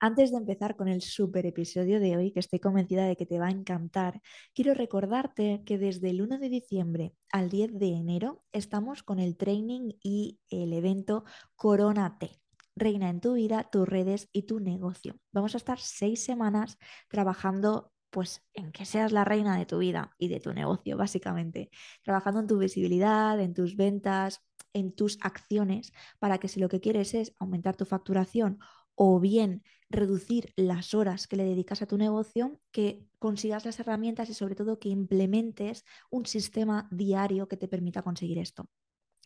Antes de empezar con el super episodio de hoy, que estoy convencida de que te va a encantar, quiero recordarte que desde el 1 de diciembre al 10 de enero estamos con el training y el evento Corona T. Reina en tu vida, tus redes y tu negocio. Vamos a estar seis semanas trabajando pues en que seas la reina de tu vida y de tu negocio, básicamente. Trabajando en tu visibilidad, en tus ventas, en tus acciones, para que si lo que quieres es aumentar tu facturación o bien reducir las horas que le dedicas a tu negocio, que consigas las herramientas y sobre todo que implementes un sistema diario que te permita conseguir esto.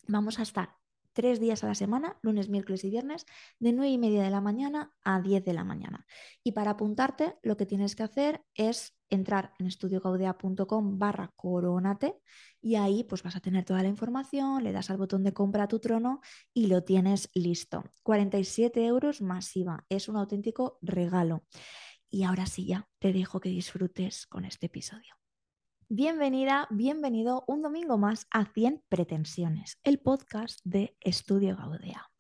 Vamos a estar tres días a la semana, lunes, miércoles y viernes, de 9 y media de la mañana a 10 de la mañana. Y para apuntarte, lo que tienes que hacer es entrar en estudiogaudea.com barra coronate y ahí pues vas a tener toda la información, le das al botón de compra a tu trono y lo tienes listo. 47 euros masiva, es un auténtico regalo. Y ahora sí ya te dejo que disfrutes con este episodio. Bienvenida, bienvenido un domingo más a 100 Pretensiones, el podcast de Estudio Gaudea.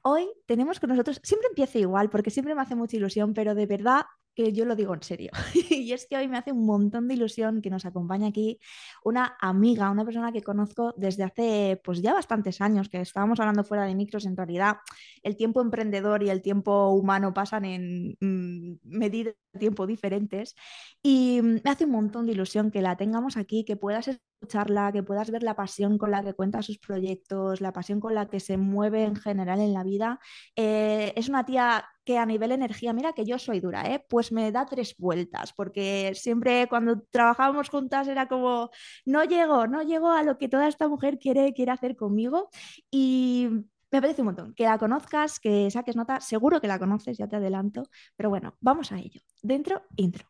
Hoy tenemos con nosotros, siempre empieza igual porque siempre me hace mucha ilusión, pero de verdad que yo lo digo en serio. y es que hoy me hace un montón de ilusión que nos acompañe aquí una amiga, una persona que conozco desde hace pues ya bastantes años, que estábamos hablando fuera de micros, en realidad el tiempo emprendedor y el tiempo humano pasan en mm, medidas de tiempo diferentes y me hace un montón de ilusión que la tengamos aquí, que puedas escucharla, que puedas ver la pasión con la que cuenta sus proyectos, la pasión con la que se mueve en general en la vida. Eh, es una tía que a nivel energía, mira que yo soy dura, ¿eh? pues me da tres vueltas, porque siempre cuando trabajábamos juntas era como, no llego, no llego a lo que toda esta mujer quiere, quiere hacer conmigo y me parece un montón. Que la conozcas, que saques nota, seguro que la conoces, ya te adelanto, pero bueno, vamos a ello. Dentro, intro.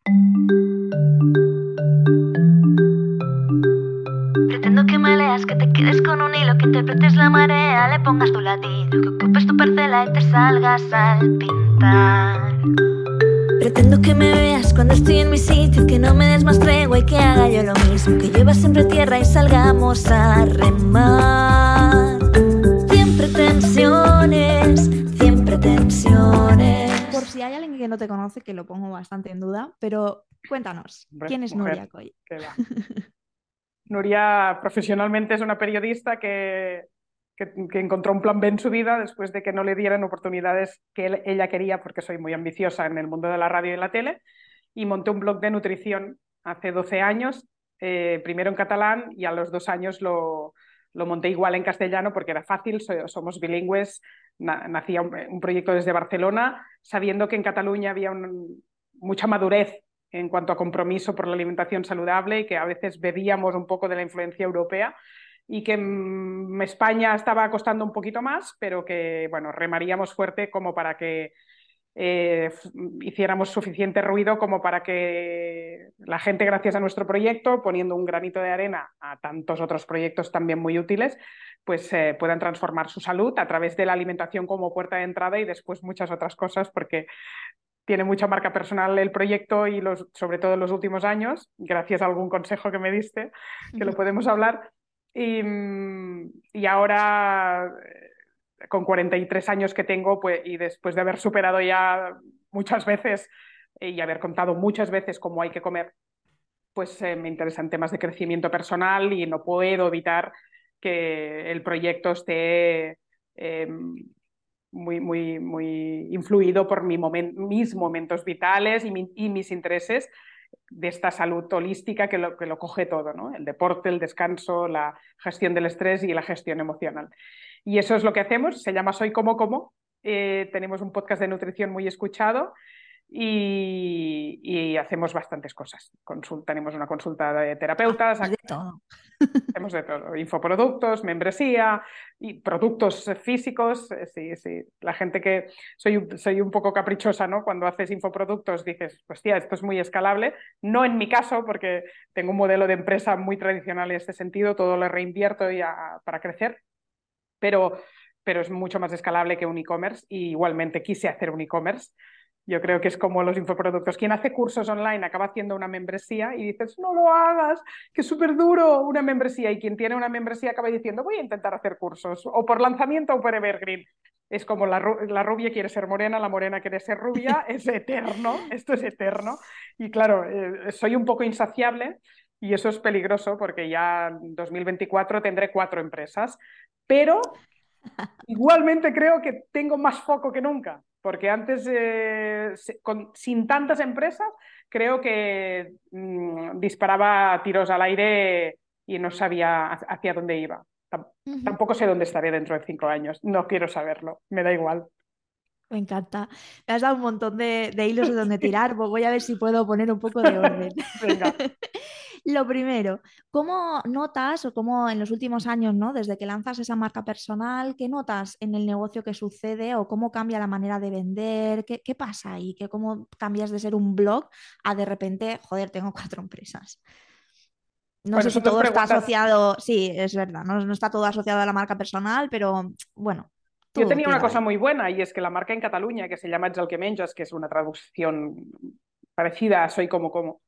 Pretendo que me leas, que te quedes con un hilo, que interpretes la marea, le pongas tu latido, que ocupes tu parcela y te salgas al pintar. Pretendo que me veas cuando estoy en mi sitio, que no me des más tregua y que haga yo lo mismo, que llevas siempre tierra y salgamos a remar. Cien pretensiones, cien pretensiones. Por si hay alguien que no te conoce, que lo pongo bastante en duda, pero cuéntanos, ¿quién es Nuria Coy? Nuria profesionalmente es una periodista que, que, encontró un plan B en su vida después de que no le dieran oportunidades que ella quería, porque soy muy ambiciosa en el mundo de la radio y la tele, y monté un blog de nutrición hace 12 años, eh, primero en catalán y a los dos años lo, lo monté igual en castellano porque era fácil, somos bilingües, nacía un, proyecto desde Barcelona, sabiendo que en Cataluña había mucha madurez en cuanto a compromiso por la alimentación saludable y que a veces bebíamos un poco de la influencia europea y que en España estaba costando un poquito más, pero que bueno, remaríamos fuerte como para que eh, hiciéramos suficiente ruido como para que la gente, gracias a nuestro proyecto, poniendo un granito de arena a tantos otros proyectos también muy útiles, pues eh, puedan transformar su salud a través de la alimentación como puerta de entrada y después muchas otras cosas, porque tiene mucha marca personal el proyecto y los, sobre todo en los últimos años, gracias a algún consejo que me diste, que lo podemos hablar. Y, y ahora, eh, con 43 años que tengo, pues, y después de haber superado ya muchas veces y haber contado muchas veces cómo hay que comer, pues eh, me interesan temas de crecimiento personal y no puedo evitar que el proyecto esté em, muy, muy, muy influido por mi mis momentos vitales y, mis intereses de esta salud holística que lo, que lo coge todo, ¿no? el deporte, el descanso, la gestión del estrés y la gestión emocional. Y eso es lo que hacemos, se llama Soy como como. Eh, tenemos un podcast de nutrición muy escuchado y, hacemos bastantes cosas. tenemos una consulta de terapeutas. de todo. Hacemos de todo. Infoproductos, membresía y productos físicos. Eh, sí, sí. La gente que soy, soy un poco caprichosa, ¿no? Cuando haces infoproductos dices, hostia, esto es muy escalable. No en mi caso, porque tengo un modelo de empresa muy tradicional en este sentido, todo lo reinvierto ya para crecer. Pero, pero es mucho más escalable que un e-commerce y igualmente quise hacer un e-commerce Yo creo que es como los infoproductos. Quien hace cursos online acaba haciendo una membresía y dices, no lo hagas, que es súper duro una membresía. Y quien tiene una membresía acaba diciendo, voy a intentar hacer cursos, o por lanzamiento o por evergreen. Es como la, la rubia quiere ser morena, la morena quiere ser rubia, es eterno, esto es eterno. Y claro, eh, soy un poco insaciable y eso es peligroso porque ya en 2024 tendré cuatro empresas, pero igualmente creo que tengo más foco que nunca, porque antes, eh, sin tantas empresas, creo que mm, disparaba tiros al aire y no sabía hacia dónde iba. Tampoco sé dónde estaré dentro de cinco años, no quiero saberlo, me da igual. Me encanta. Me has dado un montón de, hilos de donde tirar. Voy a ver si puedo poner un poco de orden. Lo primero, ¿cómo notas o cómo en los últimos años, ¿no? desde que lanzas esa marca personal, qué notas en el negocio que sucede o cómo cambia la manera de vender? ¿Qué, pasa ahí? ¿Qué, ¿Cómo cambias de ser un blog a de repente, joder, tengo cuatro empresas? No sé si todo está asociado, sí, es verdad, no, no, está todo asociado a la marca personal, pero bueno, yo tenía una cosa muy buena y es que la marca en Cataluña, que se llama El que menjas, que es una traducción parecida a Soy como como,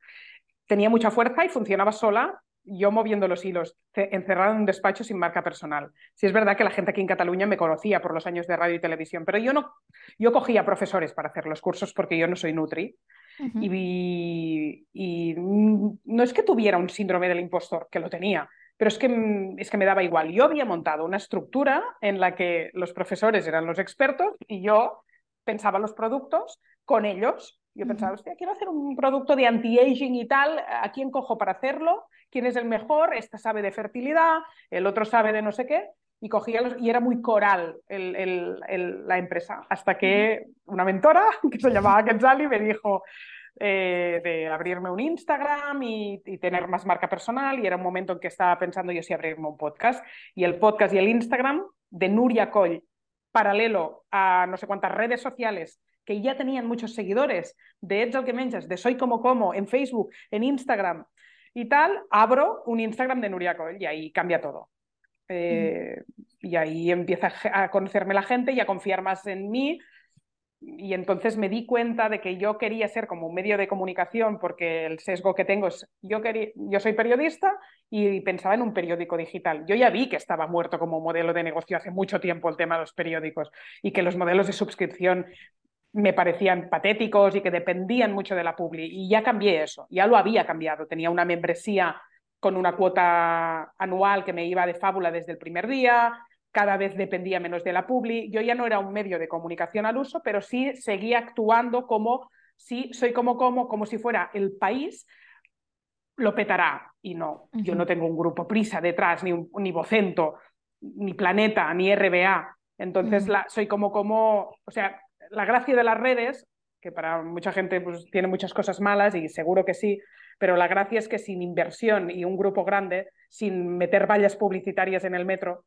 tenía mucha fuerza y funcionaba sola, yo moviendo los hilos, encerrada en un despacho sin marca personal. Sí es verdad que la gente aquí en Cataluña me conocía por los años de radio y televisión, pero yo no, yo cogía profesores para hacer los cursos porque yo no soy Nutri. y, y no es que tuviera un síndrome del impostor, que lo tenía, pero es que, mm, es que me daba igual. Yo había montado una estructura en la que los profesores eran los expertos y yo pensaba los productos con ellos. Yo pensaba, hostia, quiero hacer un producto de anti-aging y tal, ¿a quién cojo para hacerlo? ¿Quién es el mejor? Esta sabe de fertilidad, el otro sabe de no sé qué. Y cogía los, y era muy coral la empresa. Hasta que una mentora, que se llamaba Quetzali, me dijo, eh, de abrirme un Instagram y, tener más marca personal y era un momento en que estaba pensando yo si abrirme un podcast y el podcast y el Instagram de Nuria Coll paralelo a no sé cuántas redes sociales que ya tenían muchos seguidores de Ets que Menchas, de Soy Como Como, en Facebook, en Instagram y tal, abro un Instagram de Nuria Coll y ahí cambia todo. Eh, y ahí empieza a conocerme la gente y a confiar más en mí y entonces me di cuenta de que yo quería ser como un medio de comunicación porque el sesgo que tengo es, yo, quería, yo soy periodista y pensaba en un periódico digital. Yo ya vi que estaba muerto como modelo de negocio hace mucho tiempo el tema de los periódicos y que los modelos de suscripción me parecían patéticos y que dependían mucho de la publi. Y ya cambié eso, ya lo había cambiado. Tenía una membresía con una cuota anual que me iba de fábula desde el primer día, cada vez dependía menos de la publi. Yo ya no era un medio de comunicación al uso, pero sí seguía actuando como si soy como como, como si fuera el país lo petará. Y no, yo no tengo un grupo prisa detrás, ni, un, ni Vocento, ni Planeta, ni RBA. Entonces, la, soy como como, o sea, la gracia de las redes, que para mucha gente pues, tiene muchas cosas malas y seguro que sí, pero la gracia es que sin inversión y un grupo grande, sin meter vallas publicitarias en el metro,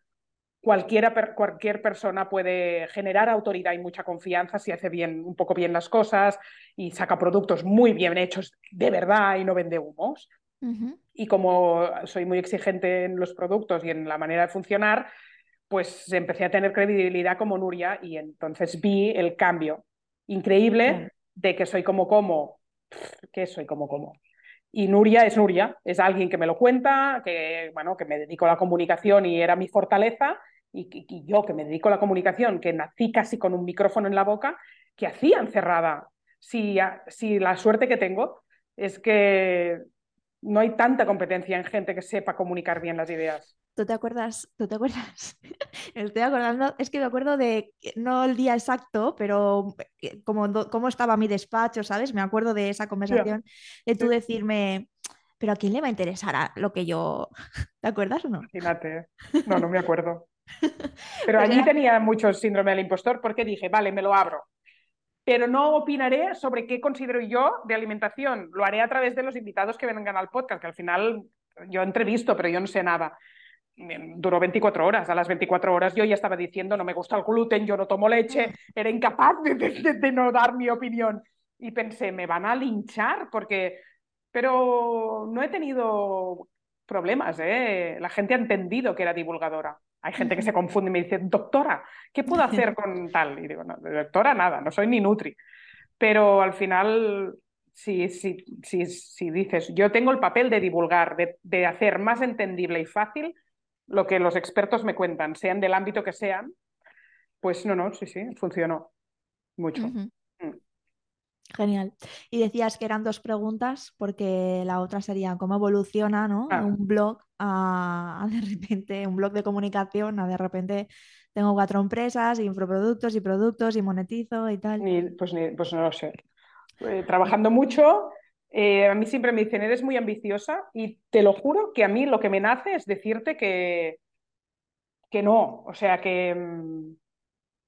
cualquiera, cualquier persona puede generar autoridad y mucha confianza si hace bien, un poco bien las cosas y saca productos muy bien hechos de verdad y no vende humos. Y como soy muy exigente en los productos y en la manera de funcionar, pues empecé a tener credibilidad como Nuria y entonces vi el cambio increíble de que soy como como, que soy como como. Y Nuria es Nuria, es alguien que me lo cuenta, que, bueno, que me dedico a la comunicación y era mi fortaleza, y, yo que me dedico a la comunicación, que nací casi con un micrófono en la boca, que hacía encerrada. Si, si la suerte que tengo es que no hay tanta competencia en gente que sepa comunicar bien las ideas. ¿Tú te acuerdas? ¿Tú te acuerdas? Estoy acordando, es que me acuerdo de, no el día exacto, pero eh, como cómo estaba mi despacho, ¿sabes? Me acuerdo de esa conversación, de tú decirme, pero ¿a quién le va a interesar lo que yo... ¿Te acuerdas o no? Imagínate, no, no me acuerdo. Pero allí tenía mucho síndrome del impostor porque dije, vale, me lo abro. Pero no opinaré sobre qué considero yo de alimentación. Lo haré a través de los invitados que vengan al podcast, que al final yo entrevisto, pero yo no sé nada. Duró 24 horas. A las 24 horas yo ya estaba diciendo, no me gusta el gluten, yo no tomo leche, era incapaz de, no dar mi opinión. Y pensé, me van a linchar porque... Pero no he tenido problemas, ¿eh? La gente ha entendido que era divulgadora. Hay gente que se confunde y me dice, doctora, ¿qué puedo hacer con tal? Y digo, no, doctora, nada, no soy ni Nutri. pero al final, si, si, si, si dices, yo tengo el papel de divulgar, de, de, hacer más entendible y fácil lo que los expertos me cuentan, sean del ámbito que sean, pues no, no, sí, sí, funcionó mucho. Uh -huh. Genial. Y decías que eran dos preguntas, porque la otra sería cómo evoluciona ¿no? Un blog a, a, de repente, un blog de comunicación, a de repente tengo cuatro empresas, infoproductos y productos y monetizo y tal. Ni, pues, ni, pues no lo sé. Eh, trabajando mucho, eh, a mí siempre me dicen, eres muy ambiciosa y te lo juro que a mí lo que me nace es decirte que, que no, o sea, que, mm,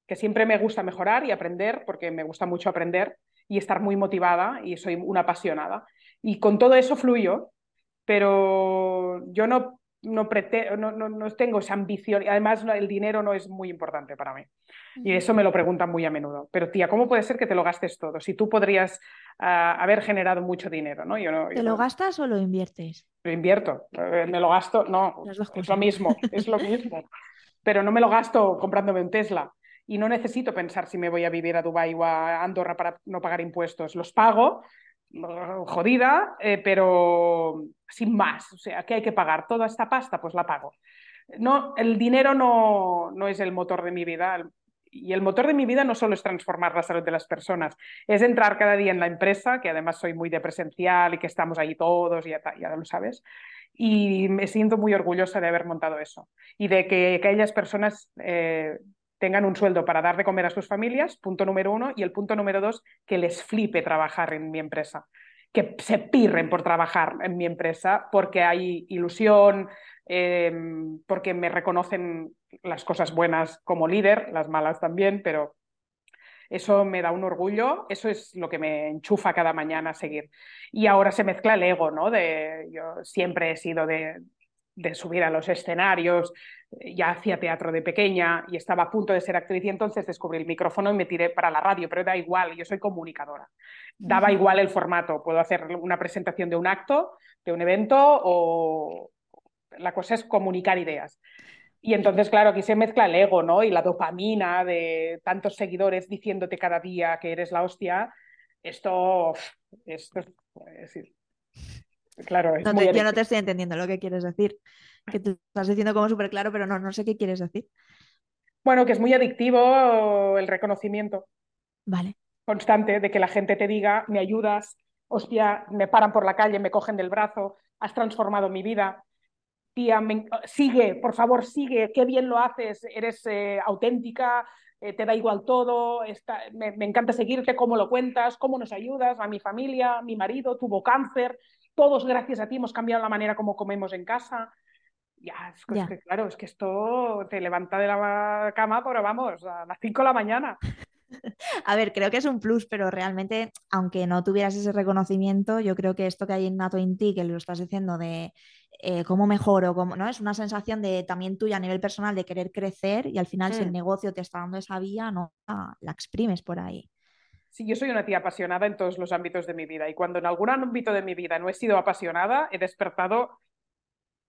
que siempre me gusta mejorar y aprender, porque me gusta mucho aprender y estar muy motivada y soy una apasionada. Y con todo eso fluyo, pero yo no, no, no, no, no tengo esa ambición y además el dinero no es muy importante para mí. Y eso me lo preguntan muy a menudo. Pero tía, ¿cómo puede ser que te lo gastes todo? Si tú podrías uh, haber generado mucho dinero, ¿no? Yo no ¿Te yo lo gastas o lo inviertes? Lo invierto. Eh, me lo gasto, no, es lo mismo, es lo mismo. Pero no me lo gasto comprándome un Tesla y no necesito pensar si me voy a vivir a Dubái o a Andorra para no pagar impuestos. Los pago, jodida, eh, pero sin más. O sea, ¿qué hay que pagar? ¿Toda esta pasta? Pues la pago. No, el dinero no, no es el motor de mi vida. Y el motor de mi vida no solo es transformar la salud de las personas, es entrar cada día en la empresa, que además soy muy de presencial y que estamos ahí todos, ya, ya lo sabes. Y me siento muy orgullosa de haber montado eso y de que, que aquellas personas eh, tengan un sueldo para dar de comer a sus familias, punto número uno, y el punto número dos, que les flipe trabajar en mi empresa, que se pirren por trabajar en mi empresa porque hay ilusión, eh, porque me reconocen las cosas buenas como líder, las malas también, pero eso me da un orgullo, eso es lo que me enchufa cada mañana a seguir. Y ahora se mezcla el ego, ¿no? De, yo siempre he sido de, de subir a los escenarios, ya hacía teatro de pequeña y estaba a punto de ser actriz y entonces descubrí el micrófono y me tiré para la radio, pero da igual, yo soy comunicadora. Daba igual el formato, puedo hacer una presentación de un acto, de un evento o la cosa es comunicar ideas. Y entonces, claro, aquí se mezcla el ego, ¿no? Y la dopamina de tantos seguidores diciéndote cada día que eres la hostia. Esto, esto es decir, claro, es no muy te, yo no te estoy entendiendo lo que quieres decir. Que tú estás diciendo como súper claro, pero no, no sé qué quieres decir. Bueno, que es muy adictivo el reconocimiento. Vale. Constante de que la gente te diga, me ayudas, hostia, me paran por la calle, me cogen del brazo, has transformado mi vida. Tía, me... sigue, por favor, sigue, qué bien lo haces, eres eh, auténtica, eh, te da igual todo, está... me, me encanta seguirte, cómo lo cuentas, cómo nos ayudas, a mi familia, mi marido tuvo cáncer, todos gracias a ti hemos cambiado la manera como comemos en casa. Ya, es, Ya. que claro, es que esto te levanta de la cama, pero vamos, a las 5 de la mañana. A ver, creo que es un plus, pero realmente, aunque no tuvieras ese reconocimiento, yo creo que esto que hay innato en ti, que lo estás diciendo de eh, cómo mejoro, cómo, ¿no? Es una sensación de también tuya a nivel personal de querer crecer y al final, si el Mm. negocio te está dando esa vía, no la, la exprimes por ahí. Sí, yo soy una tía apasionada en todos los ámbitos de mi vida y cuando en algún ámbito de mi vida no he sido apasionada, he despertado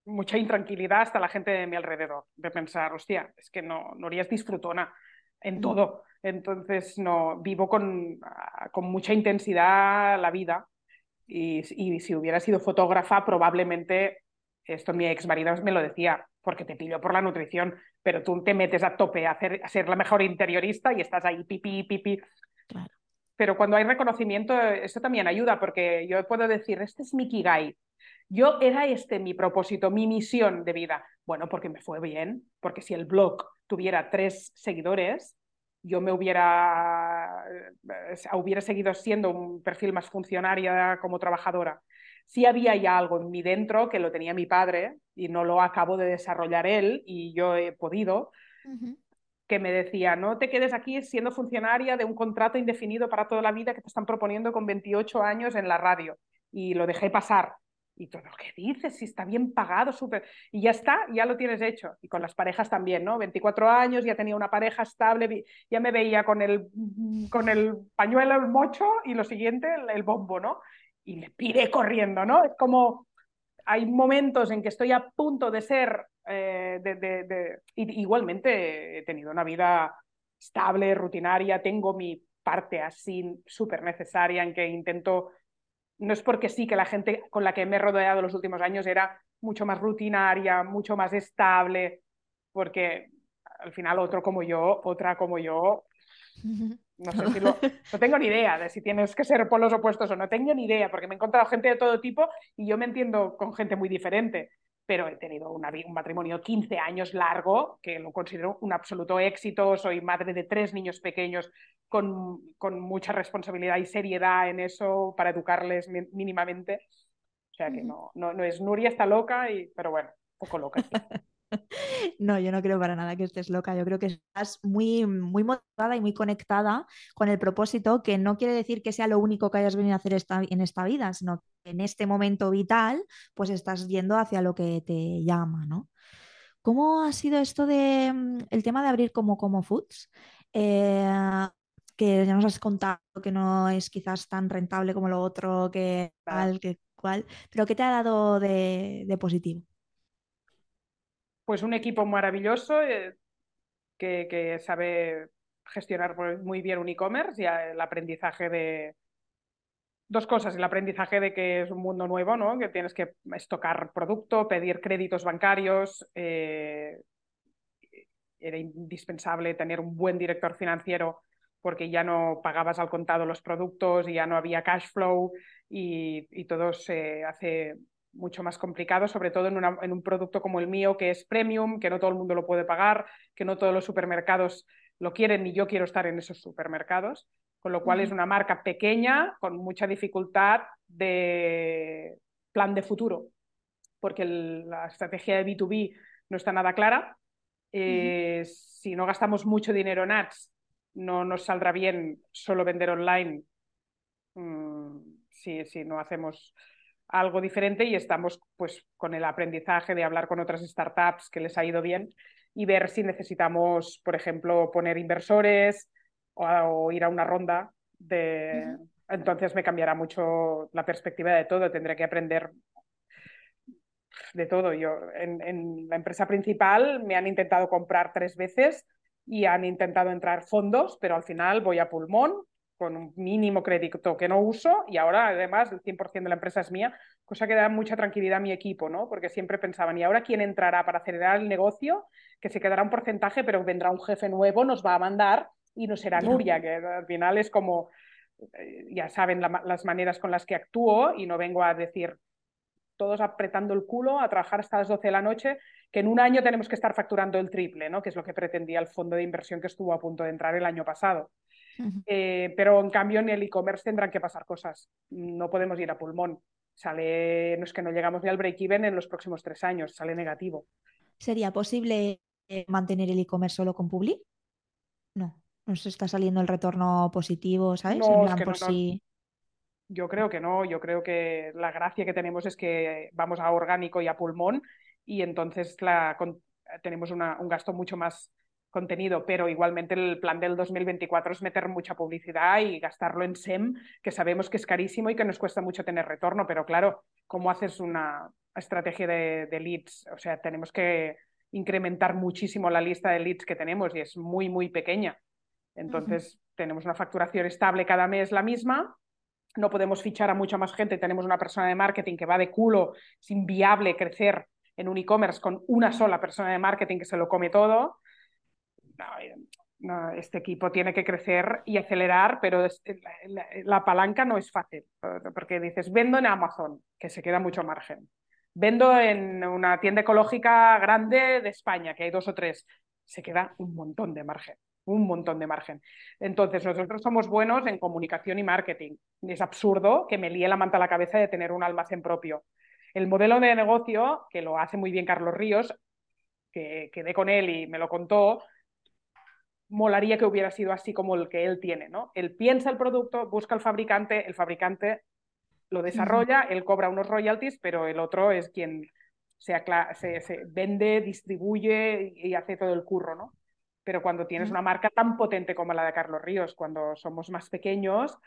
mucha intranquilidad hasta la gente de mi alrededor, de pensar, hostia, es que no, no harías disfrutona en Mm. todo. Entonces, no, vivo con, ah, con mucha intensidad la vida y, y si hubiera sido fotógrafa, probablemente, esto mi ex marido me lo decía, porque te pillo por la nutrición, pero tú te metes a tope a, hacer, a ser la mejor interiorista y estás ahí pipi, pipi. Claro. Pero cuando hay reconocimiento, eso también ayuda, porque yo puedo decir, este es mi Kigai. Yo era este mi propósito, mi misión de vida. Bueno, porque me fue bien, porque si el blog tuviera tres seguidores, yo me hubiera, eh, hubiera seguido siendo un perfil más funcionaria como trabajadora. Sí había ya algo en mí dentro que lo tenía mi padre y no lo acabo de desarrollar él y yo he podido. Que me decía, no te quedes aquí siendo funcionaria de un contrato indefinido para toda la vida que te están proponiendo con 28 años en la radio. Y lo dejé pasar. Y todo, ¿qué dices? Si está bien pagado, súper. Y ya está, ya lo tienes hecho. Y con las parejas también, ¿no? 24 años, ya tenía una pareja estable, ya me veía con el, con el pañuelo, el mocho y lo siguiente, el, el bombo, ¿no? Y me piré corriendo, ¿no? Es como, hay momentos en que estoy a punto de ser, eh, de, igualmente he tenido una vida estable, rutinaria, tengo mi parte así súper necesaria en que intento, no es porque sí que la gente con la que me he rodeado los últimos años era mucho más rutinaria, mucho más estable, porque al final otro como yo, otra como yo, no sé si lo, no tengo ni idea de si tienes que ser por los opuestos o no tengo ni idea, porque me he encontrado gente de todo tipo y yo me entiendo con gente muy diferente pero he tenido una, un matrimonio 15 años largo, que lo considero un absoluto éxito. Soy madre de tres niños pequeños con, con mucha responsabilidad y seriedad en eso para educarles mínimamente. O sea que no, no, no es Nuria está loca, y, pero bueno, poco loca. No, yo no creo para nada que estés loca. Yo creo que estás muy, muy motivada y muy conectada con el propósito, que no quiere decir que sea lo único que hayas venido a hacer esta, en esta vida, sino que en este momento vital, pues estás yendo hacia lo que te llama, ¿no? ¿Cómo ha sido esto de mm, el tema de abrir como Como Foods? Eh, que ya nos has contado que no es quizás tan rentable como lo otro, que tal, que cual, pero ¿qué te ha dado de positivo? Pues un equipo maravilloso eh, que, sabe gestionar muy bien un e-commerce y el aprendizaje de dos cosas, el aprendizaje de que es un mundo nuevo, ¿no? que tienes que estocar producto, pedir créditos bancarios, eh, era indispensable tener un buen director financiero porque ya no pagabas al contado los productos y ya no había cash flow y, y todo se hace mucho más complicado, sobre todo en, un producto como el mío, que es premium, que no todo el mundo lo puede pagar, que no todos los supermercados lo quieren, ni yo quiero estar en esos supermercados, con lo cual es una marca pequeña, con mucha dificultad de plan de futuro, porque la estrategia de B2B no está nada clara. Eh, si no gastamos mucho dinero en ads, no nos saldrá bien solo vender online. Mm, si, si no hacemos algo diferente y estamos pues con el aprendizaje de hablar con otras startups que les ha ido bien y ver si necesitamos, por ejemplo, poner inversores o, ir a una ronda de... Entonces me cambiará mucho la perspectiva de todo, tendré que aprender de todo. Yo en, en la empresa principal me han intentado comprar tres veces y han intentado entrar fondos, pero al final voy a pulmón con un mínimo crédito que no uso y ahora además el 100% de la empresa es mía, cosa que da mucha tranquilidad a mi equipo, ¿no? Porque siempre pensaban, ¿y ahora quién entrará para acelerar el negocio? Que se quedará un porcentaje, pero vendrá un jefe nuevo, nos va a mandar y no será Nuria, que al final es como, eh, ya saben las maneras con las que actúo y no vengo a decir todos apretando el culo a trabajar hasta las 12 de la noche, que en un año tenemos que estar facturando el triple, ¿no? Que es lo que pretendía el fondo de inversión que estuvo a punto de entrar el año pasado. Eh, pero en cambio en el e-commerce tendrán que pasar cosas. No podemos ir a pulmón. Sale, no es que no llegamos ni al break-even en los próximos tres años, sale negativo. ¿Sería posible eh, mantener el e-commerce solo con Publi? No, no se está saliendo el retorno positivo, ¿sabes? No, por Yo creo que no, yo creo que la gracia que tenemos es que vamos a orgánico y a pulmón y entonces la, tenemos un gasto mucho más contenido, pero igualmente el plan del 2024 es meter mucha publicidad y gastarlo en SEM, que sabemos que es carísimo y que nos cuesta mucho tener retorno, pero claro, ¿cómo haces una estrategia de, leads? O sea, tenemos que incrementar muchísimo la lista de leads que tenemos y es muy, muy pequeña. Entonces, tenemos una facturación estable cada mes la misma, no podemos fichar a mucha más gente, tenemos una persona de marketing que va de culo, es inviable crecer en un e-commerce con una sola persona de marketing que se lo come todo este equipo tiene que crecer y acelerar, pero la, palanca no es fácil, porque dices, vendo en Amazon, que se queda mucho margen. Vendo en una tienda ecológica grande de España, que hay dos o tres, se queda un montón de margen, un montón de margen. Entonces, nosotros somos buenos en comunicación y marketing. Es absurdo que me líe la manta a la cabeza de tener un almacén propio. El modelo de negocio, que lo hace muy bien Carlos Ríos, que quedé con él y me lo contó, molaría que hubiera sido así como el que él tiene, ¿no? Él piensa el producto, busca al fabricante, el fabricante lo desarrolla, él cobra unos royalties, pero el otro es quien se, se, vende, distribuye y hace todo el curro, ¿no? Pero cuando tienes una marca tan potente como la de Carlos Ríos, cuando somos más pequeños,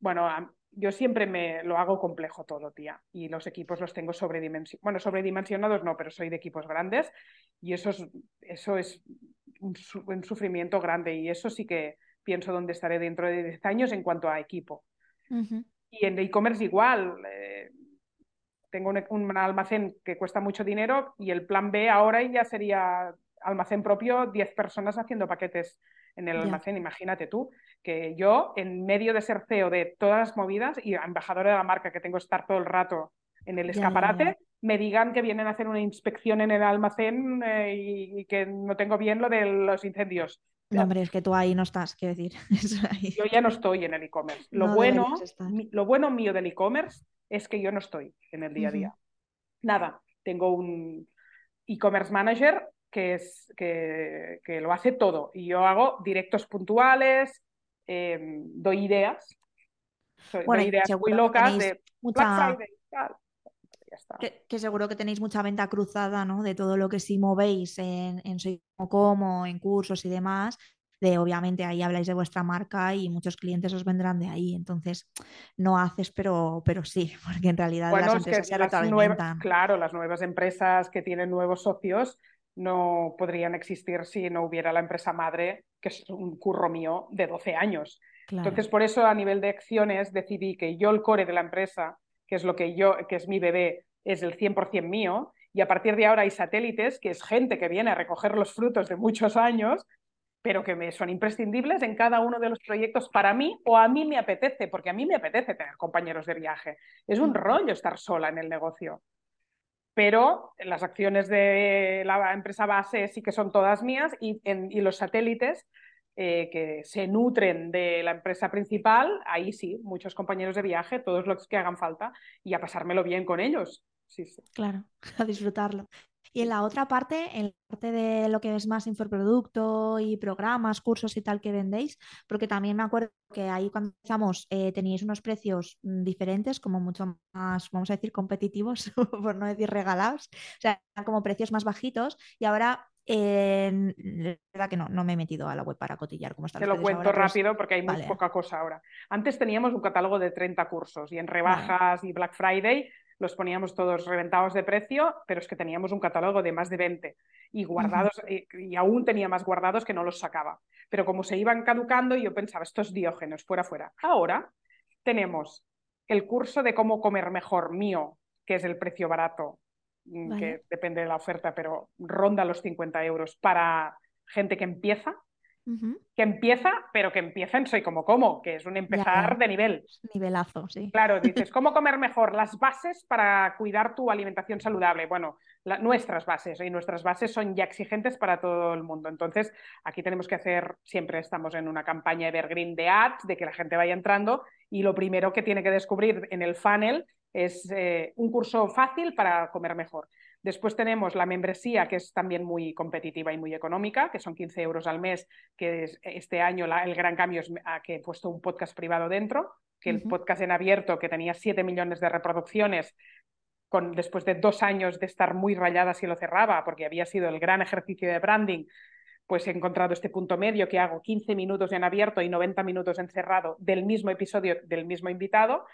bueno, yo siempre me lo hago complejo todo, tía. Y los equipos los tengo sobredimensionados. Bueno, sobredimensionados no, pero soy de equipos grandes. Y eso es, eso es un, sufrimiento grande y eso sí que pienso dónde estaré dentro de 10 años en cuanto a equipo. Y en e-commerce igual. Eh, tengo un, almacén que cuesta mucho dinero y el plan B ahora ya sería almacén propio, 10 personas haciendo paquetes en el almacén. Imagínate tú que yo, en medio de ser CEO de todas las movidas y embajadora de la marca, que tengo que estar todo el rato en el escaparate, me digan que vienen a hacer una inspección en el almacén eh, y, que no tengo bien lo de los incendios. No, hombre, es que tú ahí no estás, quiero decir. Yo ya no estoy en el e-commerce. Lo, bueno, lo bueno mío del e-commerce es que yo no estoy en el día a día. Nada, tengo un e-commerce manager que, es, que, que, lo hace todo y yo hago directos puntuales, em, doy ideas, doy ideas muy locas de mucha... Que, seguro que tenéis mucha venta cruzada, ¿no? De todo lo que sí movéis en, en Soy Como, en cursos y demás. De obviamente ahí habláis de vuestra marca y muchos clientes os vendrán de ahí. Entonces, no haces, pero, pero sí, porque en realidad las empresas se Claro, las nuevas empresas que tienen nuevos socios no podrían existir si no hubiera la empresa madre, que es un curro mío de 12 años. Entonces, por eso a nivel de acciones decidí que yo el core de la empresa que es lo que yo, que es mi bebé, es el 100% mío, y a partir de ahora hay satélites, que es gente que viene a recoger los frutos de muchos años, pero que me son imprescindibles en cada uno de los proyectos para mí o a mí me apetece, porque a mí me apetece tener compañeros de viaje. Es un rollo estar sola en el negocio. Pero las acciones de la empresa base sí que son todas mías y, y los satélites eh, que se nutren de la empresa principal, ahí sí, muchos compañeros de viaje, todos los que hagan falta, y a pasármelo bien con ellos. Sí, sí. Claro, a disfrutarlo. Y en la otra parte, en la parte de lo que es más infoproducto y programas, cursos y tal que vendéis, porque también me acuerdo que ahí cuando empezamos eh, teníais unos precios mm, diferentes, como mucho más, vamos a decir, competitivos, por no decir regalados, o sea, como precios más bajitos, y ahora eh, verdad que no, no me he metido a la web para cotillar cómo está. Te lo cuento rápido porque hay muy poca cosa ahora. Antes teníamos un catálogo de 30 cursos y en rebajas y Black Friday los poníamos todos reventados de precio, pero es que teníamos un catálogo de más de 20 y guardados, y, aún tenía más guardados que no los sacaba. Pero como se iban caducando, yo pensaba, estos diógenos, fuera, fuera. Ahora tenemos el curso de cómo comer mejor mío, que es el precio barato, Mm, que depende de la oferta, pero ronda los 50 euros para gente que empieza. Que empieza, pero que empieza en Soy como como, que es un empezar de nivel. Nivelazo, sí. Claro, dices, ¿cómo comer mejor? Las bases para cuidar tu alimentación saludable. Bueno, nuestras bases, y nuestras bases son ya exigentes para todo el mundo. Entonces, aquí tenemos que hacer, siempre estamos en una campaña evergreen de ads, de que la gente vaya entrando, y lo primero que tiene que descubrir en el funnel es eh, un curso fácil para comer mejor. Después tenemos la membresía, que es también muy competitiva y muy económica, que son 15 euros al mes, que este año el gran cambio es que he puesto un podcast privado dentro, que el podcast en abierto, que tenía 7 millones de reproducciones, con, después de dos años de estar muy rayada si lo cerraba, porque había sido el gran ejercicio de branding, pues he encontrado este punto medio que hago 15 minutos en abierto y 90 minutos en cerrado del mismo episodio del mismo invitado.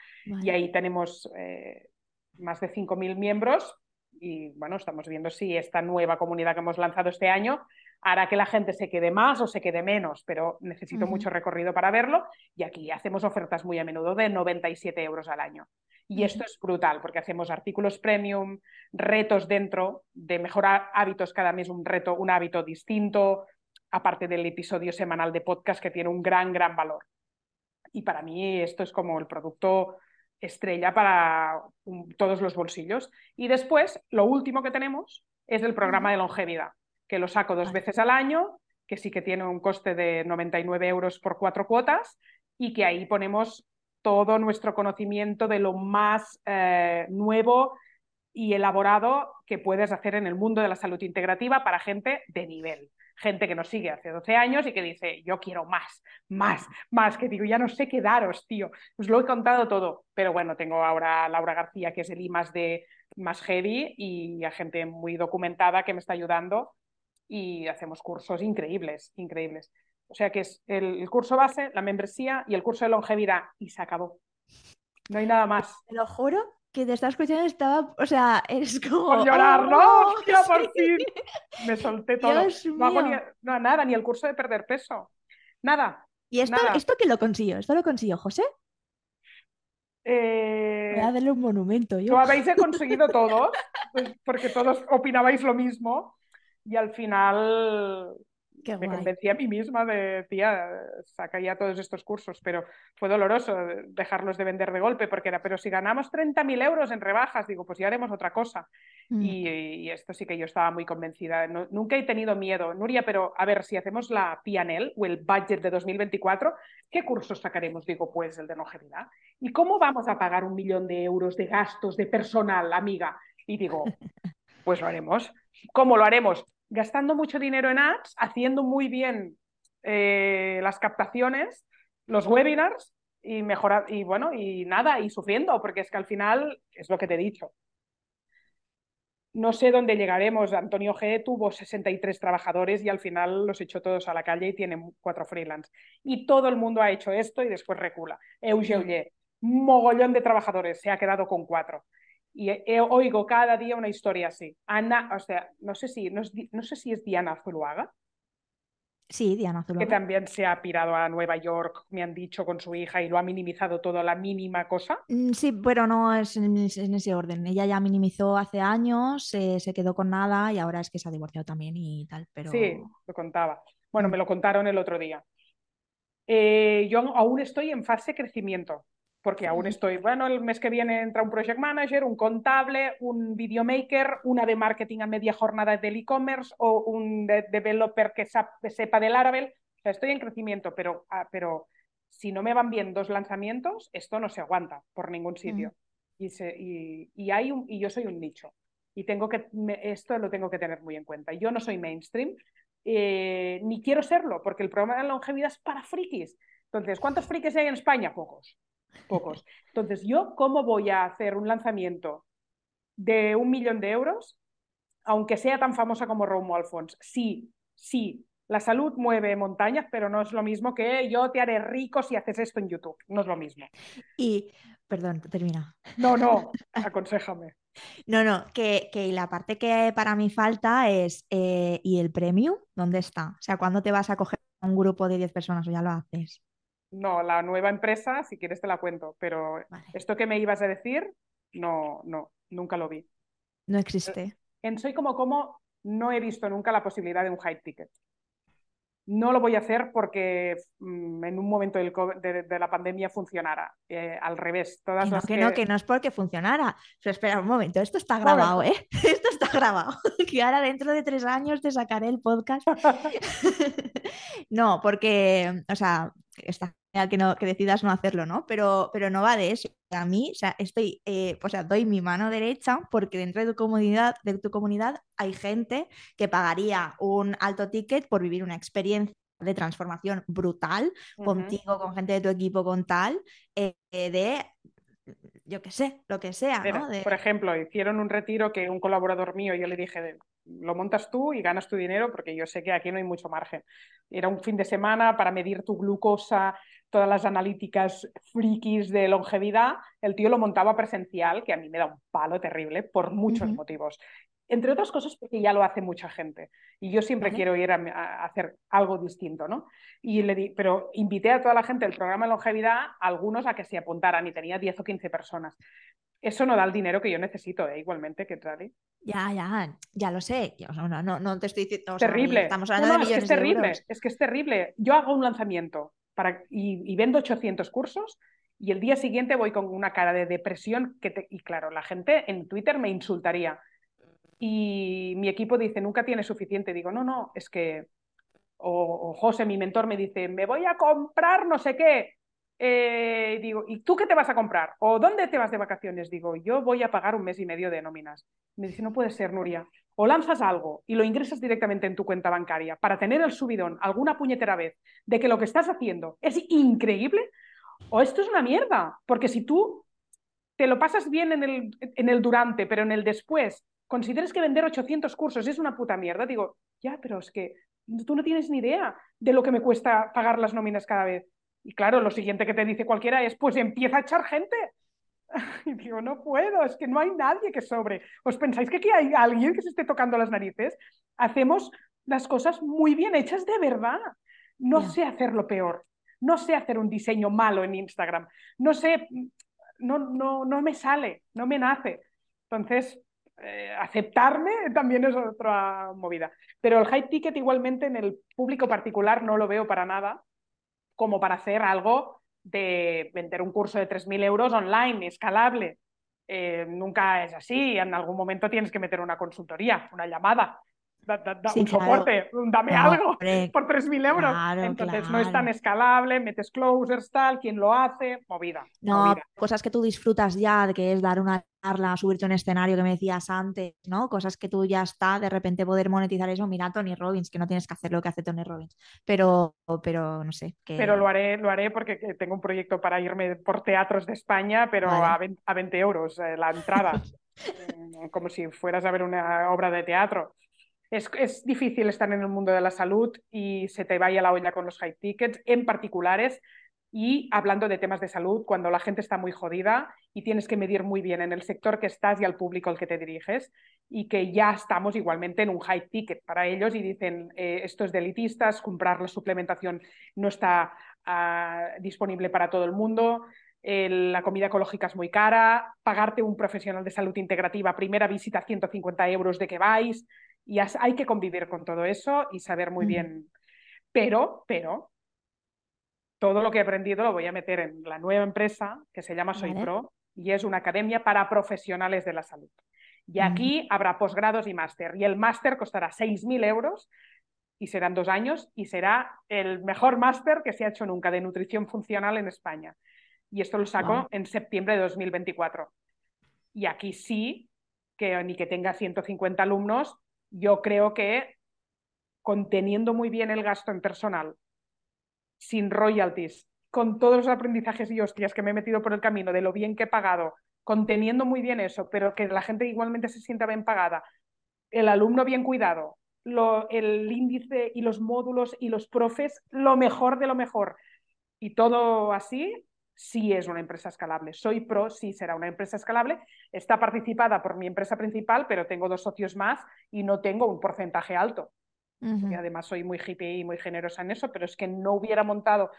Y ahí tenemos eh, más de 5.000 miembros y bueno, estamos viendo si esta nueva comunidad que hemos lanzado este año hará que la gente se quede más o se quede menos, pero necesito mucho recorrido para verlo y aquí hacemos ofertas muy a menudo de 97 euros al año. Y esto es brutal porque hacemos artículos premium, retos dentro de mejorar hábitos cada mes, un reto, un hábito distinto, aparte del episodio semanal de podcast que tiene un gran, gran valor. Y para mí esto es como el producto estrella para todos los bolsillos. Y después, lo último que tenemos es el programa de longevidad, que lo saco dos veces al año, que sí que tiene un coste de 99 euros por cuatro cuotas y que ahí ponemos todo nuestro conocimiento de lo más eh, nuevo y elaborado que puedes hacer en el mundo de la salud integrativa para gente de nivel. Gente que nos sigue hace 12 años y que dice, yo quiero más, más, más, que digo, ya no sé qué daros, tío. Os lo he contado todo, pero bueno, tengo ahora a Laura García, que es el I más de más heavy, y a gente muy documentada que me está ayudando y hacemos cursos increíbles, increíbles. O sea que es el, curso base, la membresía y el curso de longevidad y se acabó. No hay nada más. Te lo juro que de estas cuestiones estaba, o sea, es como... Por llorar, ¿no? ¡Oh, por fin! Me solté todo. No hago ni, nada, ni el curso de perder peso. Nada. ¿Y esto, Nada. esto que lo consiguió? ¿Esto lo consiguió José? Eh, Voy a darle un monumento yo. Lo habéis conseguido todos, pues, porque todos opinabais lo mismo y al final Qué me guay. convencí a mí misma de, tía, saca ya todos estos cursos, pero fue doloroso dejarlos de vender de golpe porque era, pero si ganamos 30.000 euros en rebajas, digo, pues ya haremos otra cosa. Mm. Y, y esto sí que yo estaba muy convencida. No- nunca he tenido miedo. Nuria, pero a ver, si hacemos la PNL o el budget de 2024, ¿qué cursos sacaremos? Digo, pues el de longevidad. ¿Y cómo vamos a pagar un millón de euros de gastos de personal, amiga? Y digo, pues lo haremos. ¿Cómo lo haremos? Gastando mucho dinero en ads, haciendo muy bien eh, las captaciones, los webinars y mejorar, y bueno, y nada, y sufriendo, porque es que al final es lo que te he dicho. No sé dónde llegaremos. Antonio G tuvo 63 trabajadores y al final los echó todos a la calle y tiene cuatro freelance. Y todo el mundo ha hecho esto y después recula. Euge Ollé, mogollón de trabajadores, se ha quedado con cuatro. Y he- oigo cada día una historia así. Ana, o sea, no sé si, no, es no sé si es Diana Zuluaga, Sí, Diana que Zuluaga. también se ha pirado a Nueva York, me han dicho, con su hija y lo ha minimizado todo, la mínima cosa. Mm, Sí, pero no es en, ese- en ese orden. Ella ya minimizó hace años, eh, se quedó con nada y ahora es que se ha divorciado también y tal, pero... Sí, lo contaba. Bueno, me lo contaron el otro día. Eh, yo aún estoy en fase crecimiento, porque aún estoy, bueno, el mes que viene entra un project manager, un contable, un videomaker, una de marketing a media jornada del e-commerce o un de- developer que sepa del Laravel. O sea, estoy en crecimiento, pero, ah, pero si no me van bien dos lanzamientos, esto no se aguanta por ningún sitio. Y, se- y- y hay un, y yo soy un nicho. Y tengo que, me- esto lo tengo que tener muy en cuenta. Yo no soy mainstream, eh, ni quiero serlo, porque el programa de longevidad es para frikis. Entonces, ¿cuántos frikis hay en España? Pocos. Pocos. Entonces, ¿yo cómo voy a hacer un lanzamiento de un millón de euros, aunque sea tan famosa como Romo Alfons? Sí, sí, la salud mueve montañas, pero no es lo mismo que yo te haré rico si haces esto en YouTube. No es lo mismo. Y, perdón, termina. No, no, aconséjame. No, no, que, que la parte que para mí falta es, eh, ¿y el premium? ¿Dónde está? O sea, ¿cuándo te vas a coger un grupo de 10 personas o ya lo haces? No, la nueva empresa, si quieres te la cuento, pero Vale. esto que me ibas a decir, no, no, nunca lo vi. No existe. En Soy como como no he visto nunca la posibilidad de un high ticket. No lo voy a hacer porque mm, en un momento del de, de la pandemia funcionara. Eh, al revés, todas Que no, las que no, que no es porque funcionara. Pero espera un momento, esto está grabado, ¿eh? Esto está grabado. Que ahora dentro de tres años te sacaré el podcast. No, porque, o sea, está genial que, no, que decidas no hacerlo, ¿no? Pero, pero no va de eso. A mí, o sea, estoy, eh, o sea, doy mi mano derecha porque dentro de tu comunidad, de tu comunidad hay gente que pagaría un alto ticket por vivir una experiencia de transformación brutal contigo, con gente de tu equipo, con tal, eh, de, yo qué sé, lo que sea, ¿no? De- Por ejemplo, hicieron un retiro que un colaborador mío, yo le dije, de, lo montas tú y ganas tu dinero porque yo sé que aquí no hay mucho margen. Era un fin de semana para medir tu glucosa, todas las analíticas frikis de longevidad. El tío lo montaba presencial, que a mí me da un palo terrible por muchos motivos. Entre otras cosas porque ya lo hace mucha gente. Y yo siempre quiero ir a, a hacer algo distinto, ¿no? Y le di, pero invité a toda la gente del programa de longevidad, algunos a que se apuntaran y tenía 10 o 15 personas. Eso no da el dinero que yo necesito, ¿eh? igualmente, que tal. Ya, ya, ya lo sé. Yo, no, no, no te estoy diciendo. o sea, terrible. Estamos No, hablando no, de es que millones es de terrible, euros. es que es terrible. Yo hago un lanzamiento para, y, y vendo 800 cursos y el día siguiente voy con una cara de depresión que te- y claro, la gente en Twitter me insultaría. Y mi equipo dice, nunca tienes suficiente. Digo, no, no, es que... O, José, mi mentor, me dice, me voy a comprar no sé qué. Eh, digo, ¿y tú qué te vas a comprar? ¿O dónde te vas de vacaciones? Digo, yo voy a pagar un mes y medio de nóminas. Me dice, no puede ser, Nuria. O lanzas algo y lo ingresas directamente en tu cuenta bancaria para tener el subidón alguna puñetera vez de que lo que estás haciendo es increíble, o esto es una mierda. Porque si tú te lo pasas bien en el, en el durante, pero en el después consideres que vender 800 cursos es una puta mierda, digo, ya, pero es que tú no tienes ni idea de lo que me cuesta pagar las nóminas cada vez. Y claro, lo siguiente que te dice cualquiera es, pues empieza a echar gente. Y digo, no puedo, es que no hay nadie que sobre. ¿Os pensáis que aquí hay alguien que se esté tocando las narices? Hacemos las cosas muy bien hechas de verdad. No Ya. sé hacerlo peor. no sé hacer un diseño malo en Instagram, no sé, no, no, no me sale, no me nace. Entonces, eh, aceptarme también es otra movida. Pero el high ticket igualmente en el público particular no lo veo para nada como para hacer algo de vender un curso de 3.000 euros online, escalable. Eh, nunca es así. En algún momento tienes que meter una consultoría, una llamada un soporte, dame algo por 3.000 euros. Entonces no es tan escalable, metes closers, tal, quién lo hace, movida. No, cosas que tú disfrutas ya, que es dar una charla, subirte a un escenario que me decías antes, ¿no? Cosas que tú ya está, de repente poder monetizar eso. Mira Tony Robbins, que no tienes que hacer lo que hace Tony Robbins. Pero, pero no sé. Pero lo haré, lo haré porque tengo un proyecto para irme por teatros de España, pero a, 20, euros eh, la entrada. Eh, como si fueras a ver una obra de teatro es, difícil estar en el mundo de la salud y se te vaya la olla con los high tickets, en particulares, y hablando de temas de salud, cuando la gente está muy jodida y tienes que medir muy bien en el sector que estás y al público al que te diriges, y que ya estamos igualmente en un high ticket para ellos y dicen, eh, esto es de elitistas, comprar la suplementación no está ah, disponible para todo el mundo, la comida ecológica es muy cara, pagarte un profesional de salud integrativa, primera visita 150 euros de que vais, y hay que convivir con todo eso y saber muy bien. Pero, pero, todo lo que he aprendido lo voy a meter en la nueva empresa que se llama Soy Pro y es una academia para profesionales de la salud. Y aquí habrá posgrados y máster. Y el máster costará 6.000 euros y serán dos años y será el mejor máster que se ha hecho nunca de nutrición funcional en España. Y esto lo saco en septiembre de 2024. Y aquí sí, que ni que tenga 150 alumnos, yo creo que conteniendo muy bien el gasto en personal, sin royalties, con todos los aprendizajes y hostias que me he metido por el camino, de lo bien que he pagado, conteniendo muy bien eso, pero que la gente igualmente se sienta bien pagada, el alumno bien cuidado, el índice y los módulos y los profes, lo mejor de lo mejor. Y todo así, sí es una empresa escalable. Soy pro, sí será una empresa escalable. Está participada por mi empresa principal, pero tengo dos socios más y no tengo un porcentaje alto. Y además soy muy hippie y muy generosa en eso, pero es que no hubiera montado,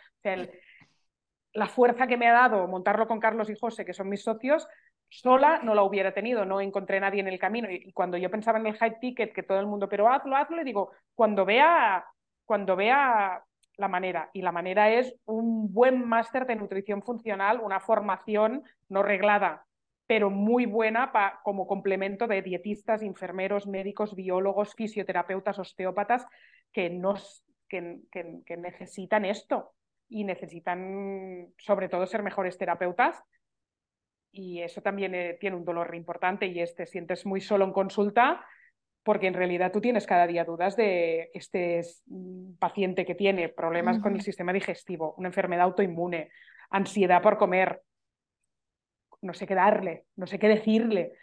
la fuerza que me ha dado montarlo con Carlos y José, que son mis socios, sola no la hubiera tenido, no encontré nadie en el camino. Y, cuando yo pensaba en el high ticket, que todo el mundo, pero hazlo, hazlo, le digo, cuando vea, cuando vea la manera. Y la manera es un buen máster de nutrición funcional, una formación no reglada, pero muy buena como complemento de dietistas, enfermeros, médicos, biólogos, fisioterapeutas, osteópatas que, nos, que, que, necesitan esto y necesitan sobre todo ser mejores terapeutas. Y eso también eh, tiene un dolor importante y es, te sientes muy solo en consulta porque en realidad tú tienes cada día dudas de este mm, paciente que tiene problemas con el sistema digestivo, una enfermedad autoinmune, ansiedad por comer, no sé qué darle, no sé qué decirle.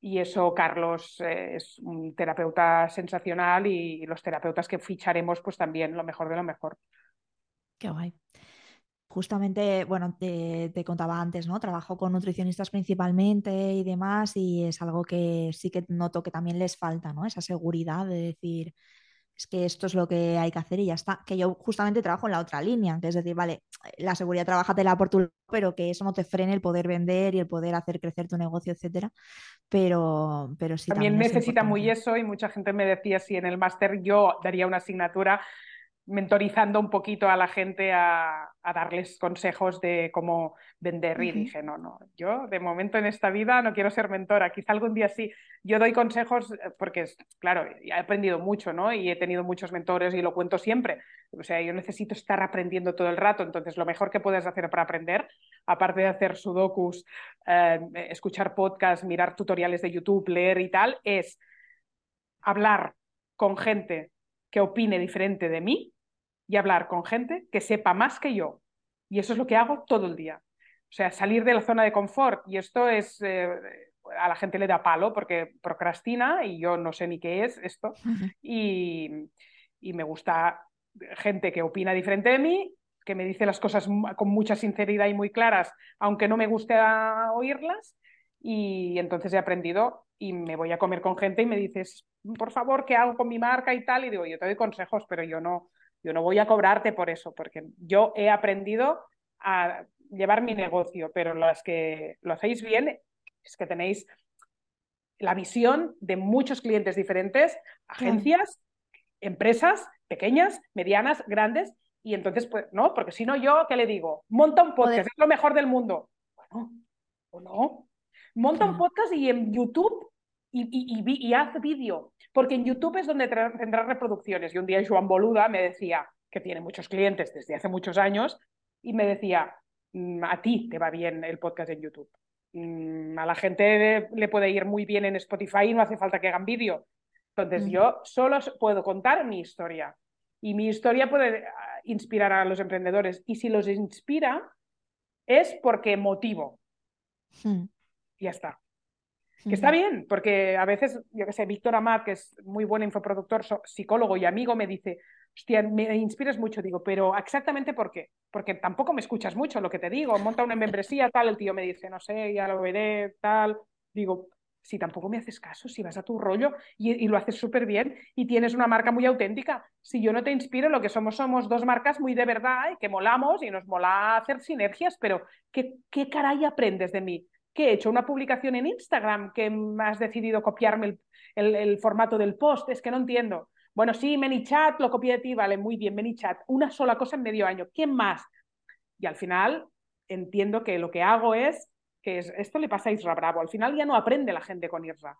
Y eso, Carlos, eh, es un terapeuta sensacional y los terapeutas que ficharemos, pues también lo mejor de lo mejor. Qué guay justamente, bueno, te, contaba antes, ¿no? Trabajo con nutricionistas principalmente y demás y es algo que sí que noto que también les falta, ¿no? Esa seguridad de decir, es que esto es lo que hay que hacer y ya está. Que yo justamente trabajo en la otra línea, que es decir, vale, la seguridad la por tu pero que eso no te frene el poder vender y el poder hacer crecer tu negocio, etcétera. Pero, pero sí. También, también necesita muy eso y mucha gente me decía si en el máster yo daría una asignatura mentorizando un poquito a la gente a, darles consejos de cómo vender y dije, no, no, yo de momento en esta vida no quiero ser mentora, quizá algún día sí. Yo doy consejos eh, porque, claro, he aprendido mucho, ¿no? Y he tenido muchos mentores y lo cuento siempre. O sea, yo necesito estar aprendiendo todo el rato, entonces lo mejor que puedes hacer para aprender, aparte de hacer sudokus, eh, escuchar podcasts, mirar tutoriales de YouTube, leer y tal, es hablar con gente que opine diferente de mí y hablar con gente que sepa más que yo. Y eso es lo que hago todo el día. O sea, salir de la zona de confort. Y esto es, eh, a la gente le da palo porque procrastina y yo no sé ni qué es esto. Y, y me gusta gente que opina diferente de mí, que me dice las cosas con mucha sinceridad y muy claras, aunque no me guste oírlas. Y entonces he aprendido y me voy a comer con gente y me dices, por favor, ¿qué hago con mi marca y tal? Y digo, yo te doy consejos, pero yo no, yo no voy a cobrarte por eso, porque yo he aprendido a llevar mi negocio, pero las que lo hacéis bien es que tenéis la visión de muchos clientes diferentes, agencias, empresas pequeñas, medianas, grandes, y entonces, pues, no, porque si no yo, ¿qué le digo? Monta un podcast, es lo mejor del mundo. Bueno, o no. Monta un podcast y en YouTube y, y, y, haz vídeo, porque en YouTube es donde tendrás reproducciones. Y un día Joan Boluda me decía, que tiene muchos clientes desde hace muchos años, y me decía, mm, a ti te va bien el podcast en YouTube. Mm, a la gente le puede ir muy bien en Spotify y no hace falta que hagan vídeo. Entonces yo solo puedo contar mi historia y mi historia puede ah, inspirar a los emprendedores y si los inspira es porque motivo. Hmm. Ya está. Que está bien, porque a veces, yo que sé, Víctor Amat, que es muy buen infoproductor, psicólogo y amigo, me dice, hostia, me inspiras mucho. Digo, pero exactamente por qué. Porque tampoco me escuchas mucho lo que te digo. Monta una membresía, tal, el tío me dice, no sé, ya lo veré, tal. Digo, si tampoco me haces caso, si vas a tu rollo y, lo haces súper bien y tienes una marca muy auténtica. Si yo no te inspiro, lo que somos somos dos marcas muy de verdad y que molamos y nos mola hacer sinergias, pero ¿qué, qué caray aprendes de mí? ¿Qué he hecho? ¿Una publicación en Instagram que has decidido copiarme el, formato del post? Es que no entiendo. Bueno, sí, ManyChat, lo copié de ti, vale, muy bien, ManyChat. Una sola cosa en medio año. ¿Qué más? Y al final entiendo que lo que hago es, que es, esto le pasa a Isra Bravo, al final ya no aprende la gente con Isra.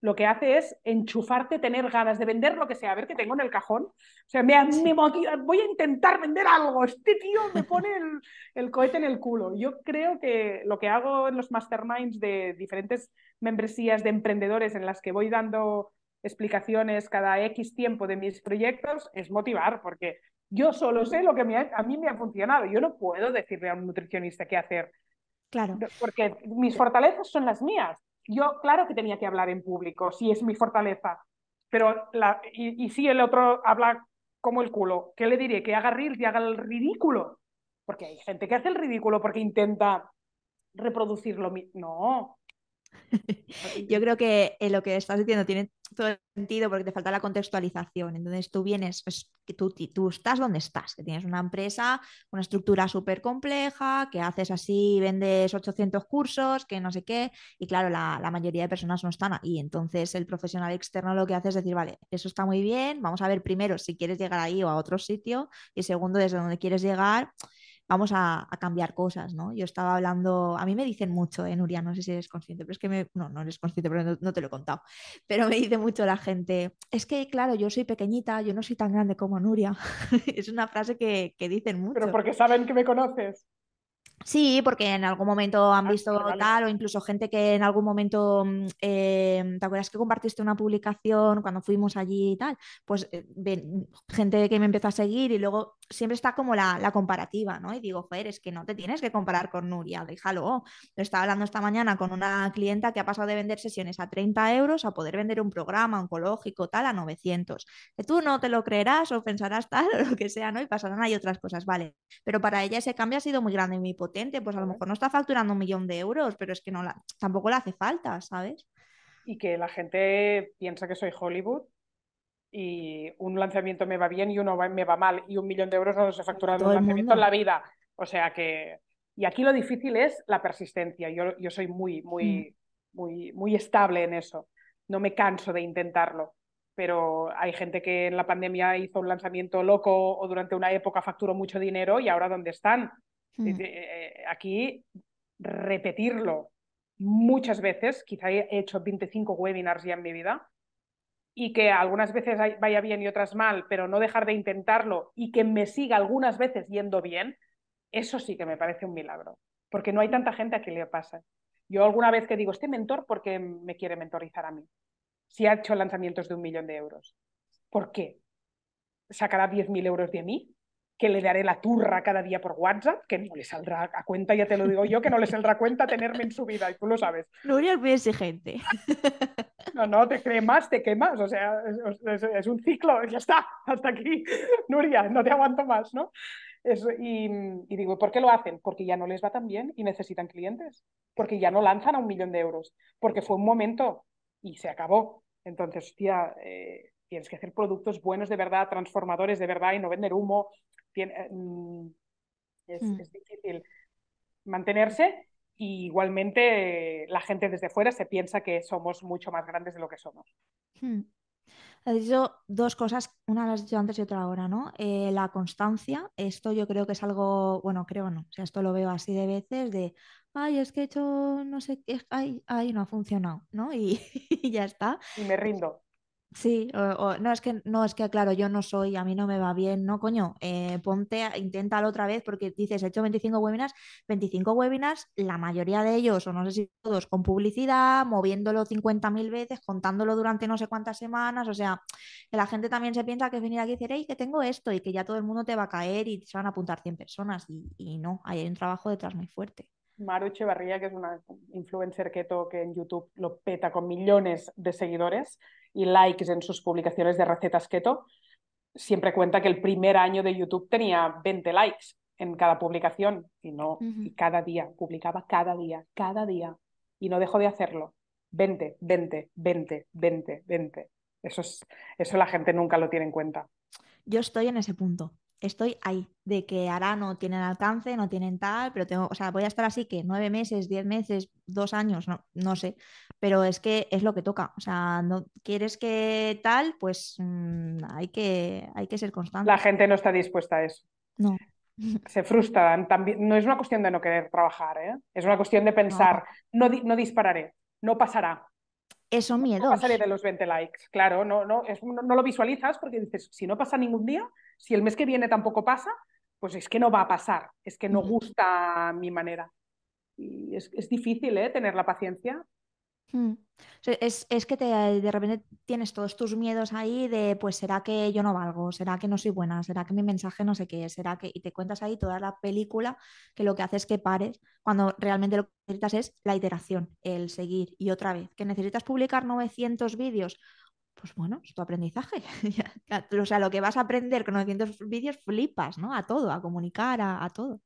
Lo que hace es enchufarte, tener ganas de vender lo que sea, a ver qué tengo en el cajón. O sea, me, voy a intentar vender algo. Este tío me pone el, el cohete en el culo. Yo creo que lo que hago en los masterminds de diferentes membresías de emprendedores en las que voy dando explicaciones cada X tiempo de mis proyectos es motivar, porque yo solo sé lo que a mí me ha funcionado. Yo no puedo decirle a un nutricionista qué hacer. Claro. Porque mis fortalezas son las mías. Yo, claro que tenía que hablar en público, si es mi fortaleza. Pero, la, y, si el otro habla como el culo, ¿qué le diré? Que haga reels y haga el ridículo. Porque hay gente que hace el ridículo porque intenta reproducirlo. No, Yo creo que eh, lo que estás diciendo tiene todo sentido porque te falta la contextualización. Entonces tú vienes, tú estás donde estás, que tienes una empresa, una estructura súper compleja, que haces así, vendes 800 cursos, que no sé qué, y claro, la, la, mayoría de personas no están ahí. Entonces el profesional externo lo que hace es decir, vale, eso está muy bien, vamos a ver primero si quieres llegar ahí o a otro sitio, y segundo, desde donde quieres llegar vamos a, cambiar cosas, ¿no? Yo estaba hablando, a mí me dicen mucho, ¿eh, Nuria? No sé si eres consciente, pero es que me, no, no eres consciente, pero no, te lo he contado, pero me dice mucho la gente, es que claro, yo soy pequeñita, yo no soy tan grande como Nuria. es una frase que, que dicen mucho. Pero porque saben que me conoces. Sí, porque en algún momento han ah, visto tal, o incluso gente que en algún momento, mm, eh, ¿te acuerdas que compartiste una publicación cuando fuimos allí y tal? Pues eh, gente que me empezó a seguir y luego siempre está como la, la, comparativa, ¿no? Y digo, joder, es que no te tienes que comparar con Nuria, déjalo. Lo estaba hablando esta mañana con una clienta que ha pasado de vender sesiones a 30 euros a poder vender un programa oncológico tal a 900. Que tú no te lo creerás o pensarás tal o lo que sea, ¿no? Y pasarán ahí otras cosas, vale. Pero para ella ese cambio ha sido muy grande y muy potente, pues a lo mejor no está facturando un millón de euros, pero es que no la, tampoco le hace falta, ¿sabes? Y que la gente piensa que soy Hollywood y un lanzamiento me va bien y uno me va mal y un millón de euros no se factura un lanzamiento en la vida. O sea que... Y aquí lo difícil es la persistencia. Yo, yo soy muy, muy, mm. muy, muy estable en eso. No me canso de intentarlo. Pero hay gente que en la pandemia hizo un lanzamiento loco o durante una época facturó mucho dinero y ahora ¿dónde están? Mm. Eh, aquí repetirlo muchas veces, quizá he hecho 25 webinars ya en mi vida, y que algunas veces vaya bien y otras mal, pero no dejar de intentarlo y que me siga algunas veces yendo bien, eso sí que me parece un milagro, porque no hay tanta gente a quien le pasa. Yo alguna vez que digo, este mentor, ¿por qué me quiere mentorizar a mí? Si ha hecho lanzamientos de un millón de euros. ¿Por qué? ¿Sacará 10.000 euros de mí? Que le daré la turra cada día por WhatsApp, que no le saldrá a cuenta, ya te lo digo yo, que no le saldrá a cuenta tenerme en su vida, y tú lo sabes. Nuria es muy exigente. No, no, te cremas, te quemas, o sea, es, un ciclo, ya está, hasta aquí. Nuria, no te aguanto más, ¿no? y, y, digo, ¿por qué lo hacen? Porque ya no les va tan bien y necesitan clientes, porque ya no lanzan a un millón de euros, porque fue un momento y se acabó. Entonces, hostia, eh, tienes que hacer productos buenos de verdad, transformadores de verdad y no vender humo. Mm, es, Mm. es difícil mantenerse y igualmente la gente desde fuera se piensa que somos mucho más grandes de lo que somos. Hmm. Has dicho dos cosas, una las has dicho antes y otra ahora, ¿no? Eh, la constancia, esto yo creo que es algo, bueno, creo no, o sea, esto lo veo así de veces, de, ay, es que he hecho, no sé qué, ay, ay, no ha funcionado, ¿no? Y, y ya está. Y me rindo. Sí, o, o- no es que no es que claro, yo no soy, a mí no me va bien, no, coño, eh, ponte, inténtalo otra vez porque dices, he hecho 25 webinars, 25 webinars, la mayoría de ellos, o no sé si todos, con publicidad, moviéndolo 50.000 veces, contándolo durante no sé cuántas semanas, o sea, que la gente también se piensa que venir aquí y decir, hey, que tengo esto y que ya todo el mundo te va a caer y se van a apuntar 100 personas y, y no, hay un trabajo detrás muy fuerte. Maru Echevarría, que es una influencer keto que en YouTube lo peta con millones de seguidores y likes en sus publicaciones de recetas keto, siempre cuenta que el primer año de YouTube tenía 20 likes en cada publicación y no, y cada día, publicaba cada día, cada día y no dejó de hacerlo. 20, 20, 20, 20, 20. Eso, es, eso la gente nunca lo tiene en cuenta. Yo estoy en ese punto. Estoy ahí, de que ahora no tienen alcance, no tienen tal, pero tengo, o sea, voy a estar así que nueve meses, diez meses, dos años, no, no sé, pero es que es lo que toca. O sea, no quieres que tal, pues mm, hay que, hay que ser constante. La gente no está dispuesta a eso. No. se frustran. También, no es una cuestión de no querer trabajar, ¿eh? es una cuestión de pensar, no, di- no dispararé, no pasará, Eso no miedos. pasaré de los 20 likes. Claro, no, no, es- no, no lo visualizas porque dices, si no pasa ningún día, si el mes que viene tampoco pasa, pues es que no va a pasar, es que no gusta mi manera. Y es, es difícil ¿eh? tener la paciencia. Mm. Es, es que te, de repente tienes todos tus miedos ahí de, pues, ¿será que yo no valgo? ¿Será que no soy buena? ¿Será que mi mensaje no sé qué? ¿Será que...? Y te cuentas ahí toda la película que lo que hace es que pares cuando realmente lo que necesitas es la iteración, el seguir y otra vez. ¿Que necesitas publicar 900 vídeos? Pues bueno, es tu aprendizaje. O sea, lo que vas a aprender con 900 vídeos flipas, ¿no? A todo, a comunicar, a, a todo.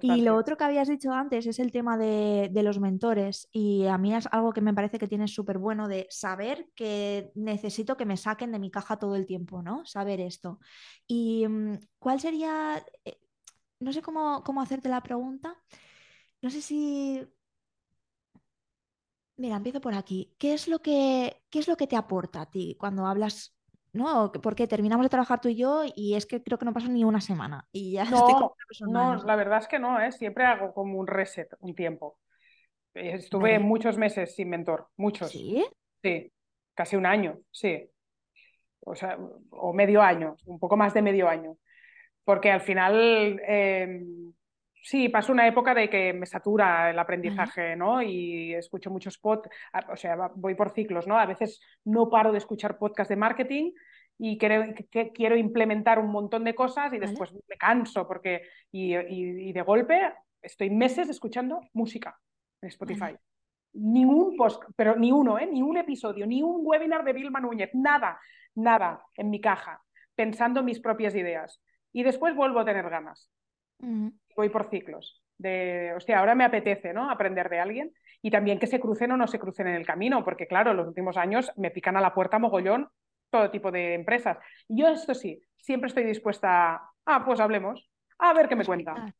Y lo otro que habías dicho antes es el tema de, de los mentores. Y a mí es algo que me parece que tienes súper bueno de saber que necesito que me saquen de mi caja todo el tiempo, ¿no? Saber esto. ¿Y mm, cuál sería, eh, no sé cómo, cómo hacerte la pregunta? No sé si... Mira, empiezo por aquí. ¿Qué es lo que, qué es lo que te aporta a ti cuando hablas, ¿no? Porque terminamos de trabajar tú y yo y es que creo que no pasó ni una semana y ya estoy con No, no, la verdad es que no, ¿eh? siempre hago como un reset, un tiempo. Eh, Estuve muchos meses sin mentor, muchos. ¿Sí? Sí, casi un año, sí. O sea, o medio año, un poco más de medio año. Porque al final, eh, sí, paso una época de que me satura el aprendizaje, ¿no? Y escucho muchos podcasts, o sea, voy por ciclos, ¿no? A veces no paro de escuchar podcasts de marketing y creo que, quiero implementar un montón de cosas y Vale. después me canso porque, y, y- y de golpe estoy meses escuchando música en Spotify. Vale. Ningún post, pero ni uno, ¿eh? Ni un episodio, ni un webinar de Vilma Núñez, nada, nada en mi caja, pensando mis propias ideas. Y después vuelvo a tener ganas. Voy por ciclos. De, hostia, ahora me apetece, ¿no? Aprender de alguien. Y también que se crucen o no se crucen en el camino, porque claro, los últimos años me pican a la puerta mogollón todo tipo de empresas. Y yo esto sí, siempre estoy dispuesta a, ah, pues hablemos, a ver qué me cuenta.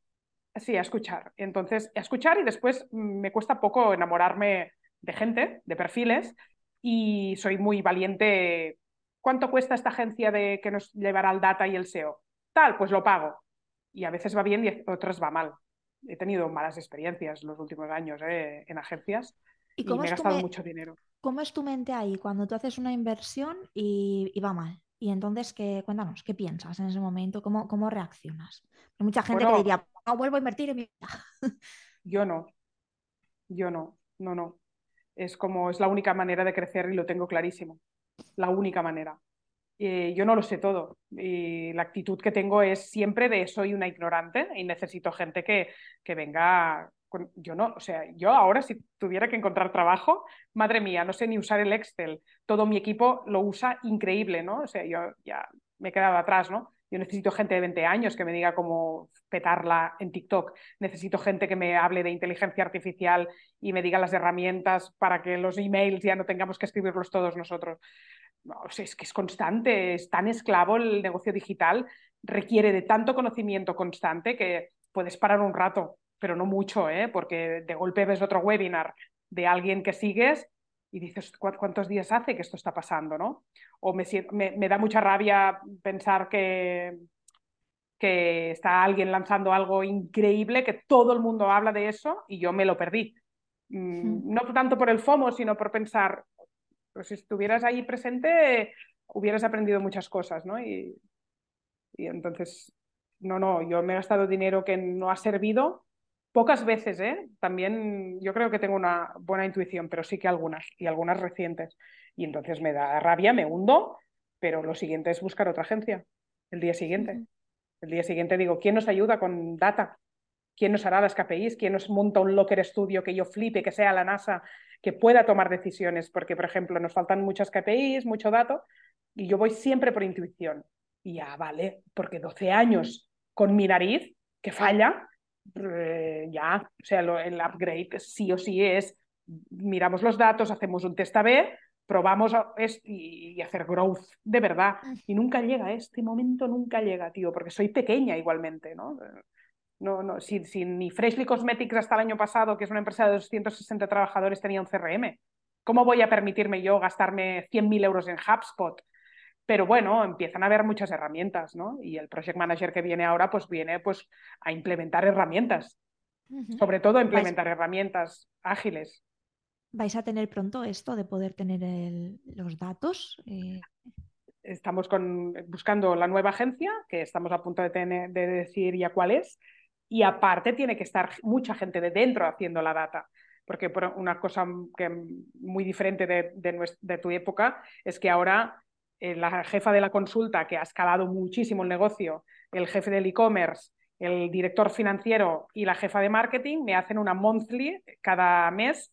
Sí, a escuchar. Entonces, a escuchar y después mm, me cuesta poco enamorarme de gente, de perfiles, y soy muy valiente. ¿Cuánto cuesta esta agencia de que nos llevará el data y el SEO? Tal, pues lo pago. Y a veces va bien y otras va mal. He tenido malas experiencias los últimos años ¿eh? en agencias ¿Y me he gastado me- mucho dinero. cómo es tu mente ahí cuando tú haces una inversión y, y va mal? Y entonces, ¿qué, cuéntanos, ¿qué piensas en ese momento? ¿Cómo, cómo reaccionas? Hay mucha gente que Bueno, diría, no vuelvo a invertir en mi vida. yo no, yo no, no, no. Es como, es la única manera de crecer y lo tengo clarísimo. La única manera. Eh, yo no lo sé todo y la actitud que tengo es siempre de soy una ignorante y necesito gente que, que venga. Yo no, o sea, yo ahora si tuviera que encontrar trabajo, madre mía, no sé ni usar el Excel. Todo mi equipo lo usa increíble, ¿no? O sea, yo ya me he quedado atrás, ¿no? Yo necesito gente de 20 años que me diga cómo petarla en TikTok. Necesito gente que me hable de inteligencia artificial y me diga las herramientas para que los emails ya no tengamos que escribirlos todos nosotros. No, es que es constante, es tan esclavo el negocio digital, requiere de tanto conocimiento constante que puedes parar un rato, pero no mucho, ¿eh? porque de golpe ves otro webinar de alguien que sigues y dices, ¿cuántos días hace que esto está pasando? ¿no? O me, me, da mucha rabia pensar que, que está alguien lanzando algo increíble, que todo el mundo habla de eso y yo me lo perdí. Mm, no tanto por el FOMO, sino por pensar, pues si estuvieras ahí presente, hubieras aprendido muchas cosas, ¿no? Y, y entonces, no, no, yo me he gastado dinero que no ha servido Pocas veces, ¿eh? También yo creo que tengo una buena intuición, pero sí que algunas, y algunas recientes. Y entonces me da rabia, me hundo, pero lo siguiente es buscar otra agencia, el día siguiente. El día siguiente digo, ¿quién nos ayuda con data? ¿Quién nos hará las KPIs? ¿Quién nos monta un locker estudio que yo flipe, que sea la NASA, que pueda tomar decisiones? Porque, por ejemplo, nos faltan muchas KPIs, mucho dato, y yo voy siempre por intuición. Y ya, vale, porque 12 años con mi nariz, que falla, eh, ya, o sea, el upgrade sí o sí es, miramos los datos, hacemos un test A-B, probamos y, hacer growth de verdad. Y nunca llega, este momento nunca llega, tío, porque soy pequeña igualmente, ¿no? No, no, si, si, ni Freshly Cosmetics hasta el año pasado, que es una empresa de 260 trabajadores, tenía un CRM. ¿Cómo voy a permitirme yo gastarme 100.000 euros en HubSpot? Pero bueno, empiezan a haber muchas herramientas, ¿no? Y el project manager que viene ahora, pues viene pues, a implementar herramientas, sobre todo a implementar herramientas ágiles. ¿Vais a tener pronto esto de poder tener los datos? Eh, estamos con, buscando la nueva agencia, que estamos a punto de, tener, de decir ya cuál es, y aparte tiene que estar mucha gente de dentro haciendo la data porque una cosa que muy diferente de, de, tu época es que ahora eh, la jefa de la consulta, que ha escalado muchísimo el negocio, el jefe del e-commerce, el director financiero y la jefa de marketing me hacen una monthly cada mes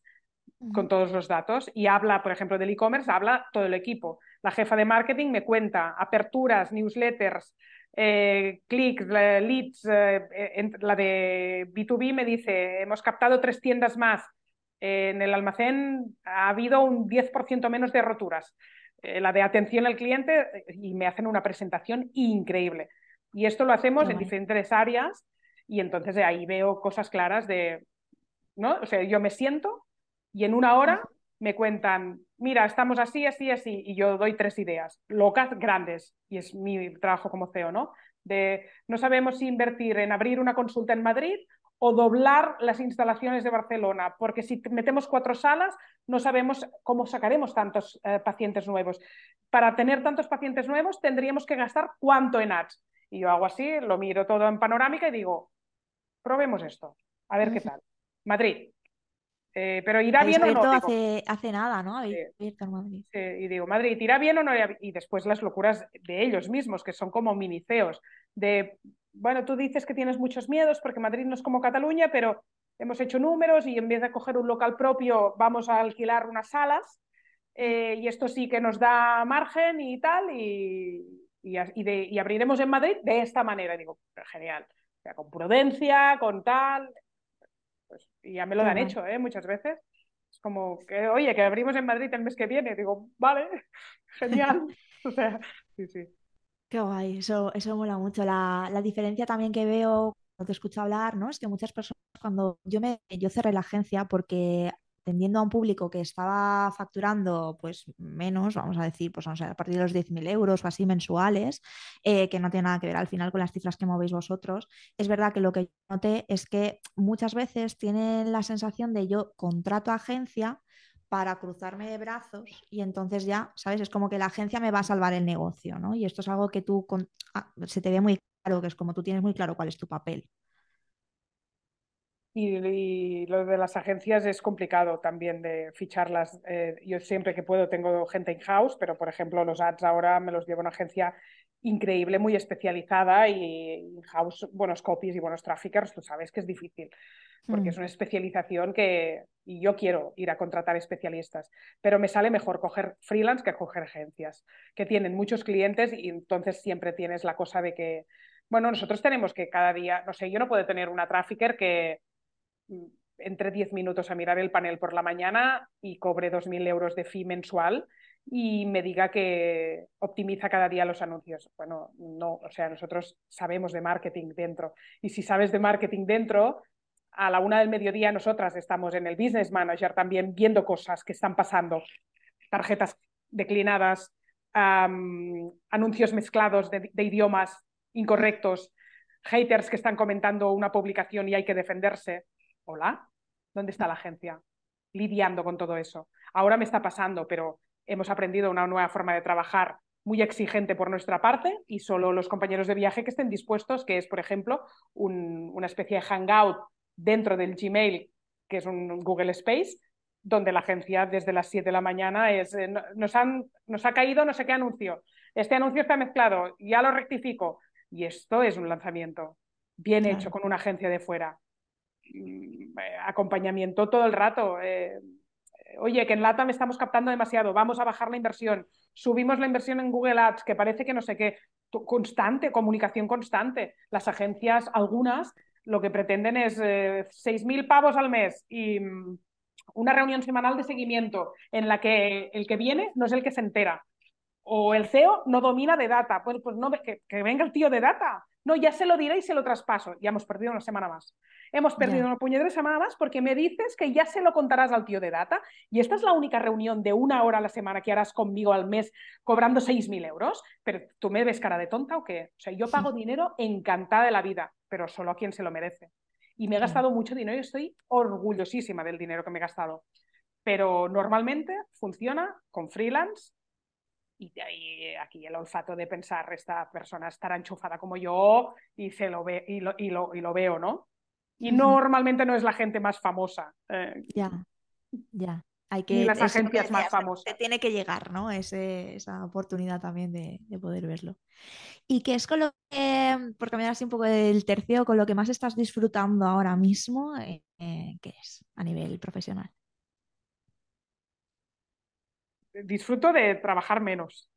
con todos los datos y habla, por ejemplo, del e-commerce, habla todo el equipo. La jefa de marketing me cuenta aperturas, newsletters, eh, clics, leads. Eh, la de B2B me dice, hemos captado tres tiendas más. en el almacén ha habido un 10% menos de roturas. Eh, la de atención al cliente eh, y me hacen una presentación increíble. Y esto lo hacemos en diferentes áreas y entonces ahí veo cosas claras de, ¿no? O sea, yo me siento y en una hora me cuentan, mira, estamos así, así, así, y yo doy tres ideas, locas, grandes, y es mi trabajo como CEO, ¿no? De no sabemos si invertir en abrir una consulta en Madrid o doblar las instalaciones de Barcelona, porque si metemos cuatro salas no sabemos cómo sacaremos tantos eh, pacientes nuevos. Para tener tantos pacientes nuevos tendríamos que gastar cuánto en ads. Y yo hago así, lo miro todo en panorámica y digo, probemos esto, a ver qué tal. Madrid. Eh, pero irá bien o no. Hace, hace nada, ¿no? Sí. y digo, Madrid, ¿irá bien o no? Y después las locuras de ellos mismos, que son como miniceos, de bueno, tú dices que tienes muchos miedos porque Madrid no es como Cataluña, pero hemos hecho números y en vez de coger un local propio vamos a alquilar unas salas eh, y esto sí que nos da margen y tal y, y, abriremos en Madrid de esta manera. digo, genial, con prudencia, con tal. Pues, y ya me lo han hecho ¿eh? muchas veces. Es como que, oye, que abrimos en Madrid el mes que viene. Digo, vale, genial. o sea, sí, sí. Qué guay, eso, eso mola mucho. La, la diferencia también que veo cuando te escucho hablar, ¿no? Es que muchas personas, cuando yo me yo cerré la agencia porque atendiendo a un público que estaba facturando pues menos, vamos a decir, pues a partir de los 10.000 euros o así mensuales, eh, que no tiene nada que ver al final con las cifras que movéis vosotros, es verdad que lo que yo noté es que muchas veces tienen la sensación de yo contrato agencia para cruzarme de brazos y entonces ya, ¿sabes? Es como que la agencia me va a salvar el negocio, ¿no? Y esto es algo que tú ah, se te ve muy claro, que es como tú tienes muy claro cuál es tu papel. Y, lo de las agencias es complicado también de ficharlas. Eh, yo siempre que puedo tengo gente in-house, pero por ejemplo los ads ahora me los llevo a una agencia increíble, muy especializada y house buenos copies y buenos traffickers, tú sabes que es difícil, porque es Mm. una especialización que y yo quiero ir a contratar especialistas, pero me sale mejor coger freelance que coger agencias, que tienen muchos clientes y entonces siempre tienes la cosa de que, bueno, nosotros tenemos que cada día, no sé, yo no puedo tener una trafficker que entre 10 minutos a mirar el panel por la mañana y cobre 2.000 euros de fee mensual y me diga que optimiza cada día los anuncios. Bueno, no, o sea, nosotros sabemos de marketing dentro. Y si sabes de marketing dentro, a la una del mediodía nosotras estamos en el Business Manager también viendo cosas que están pasando, tarjetas declinadas, anuncios mezclados de, de idiomas incorrectos, haters que están comentando una publicación y hay que defenderse. Hola, ¿dónde está la agencia? Lidiando con todo eso. Ahora me está pasando, pero hemos aprendido una nueva forma de trabajar muy exigente por nuestra parte y solo los compañeros de viaje que estén dispuestos, que es, por ejemplo, un, una especie de hangout dentro del Gmail, que es un Google Space, donde la agencia desde las 7 de la mañana es, eh, nos, han, nos ha caído no sé qué anuncio, este anuncio está mezclado, ya lo rectifico. Y esto es un lanzamiento bien Claro. hecho con una agencia de fuera. Mm, eh, acompañamiento todo el rato. Eh, oye, que en LATAM estamos captando demasiado, vamos a bajar la inversión, subimos la inversión en Google Ads, que parece que no sé qué, constante, comunicación constante. Las agencias, algunas, lo que pretenden es eh, 6.000 pavos al mes y mm, una reunión semanal de seguimiento en la que el que viene no es el que se entera. O el CEO no domina de data. Pues, pues no, que, que venga el tío de data. No, ya se lo diré y se lo traspaso. Ya hemos perdido una semana más. Hemos perdido Ya. una puñetera semana más porque me dices que ya se lo contarás al tío de data y esta es la única reunión de una hora a la semana que harás conmigo al mes cobrando 6.000 euros. Pero tú me ves cara de tonta o qué? O sea, yo pago dinero encantada de la vida, pero solo a quien se lo merece. Y me he gastado mucho dinero y estoy orgullosísima del dinero que me he gastado. Pero normalmente funciona con freelance y de ahí aquí el olfato de pensar esta persona estará enchufada como yo y se lo ve y lo, y lo, y lo veo, ¿no? Y normalmente no es la gente más famosa, eh, Ya, ya. Hay que, ni las que agencias más famosas. Te tiene que llegar, ¿no? Ese- esa oportunidad también de, de poder verlo. ¿Y qué es con lo que, por cambiar así un poco del tercio, con lo que más estás disfrutando ahora mismo? eh, eh, ¿qué es a nivel profesional? Disfruto de trabajar menos.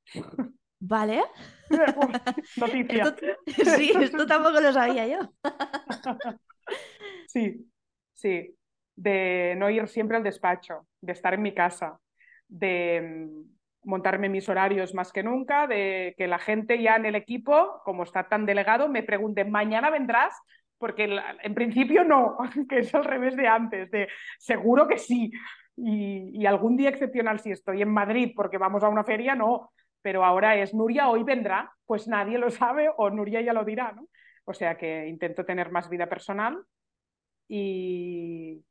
¿Vale? Noticia. Esto, sí, esto tampoco lo sabía yo. Sí, sí. De no ir siempre al despacho, de estar en mi casa, de mm, montarme mis horarios más que nunca, de que la gente ya en el equipo, como está tan delegado, me pregunte, ¿mañana vendrás? Porque en principio no, que es al revés de antes, de seguro que sí. Y, y algún día excepcional si estoy en Madrid porque vamos a una feria, no. Pero ahora es Nuria hoy vendrá, pues nadie lo sabe o Nuria ya lo dirá, ¿no? O sea que intento tener más vida personal y,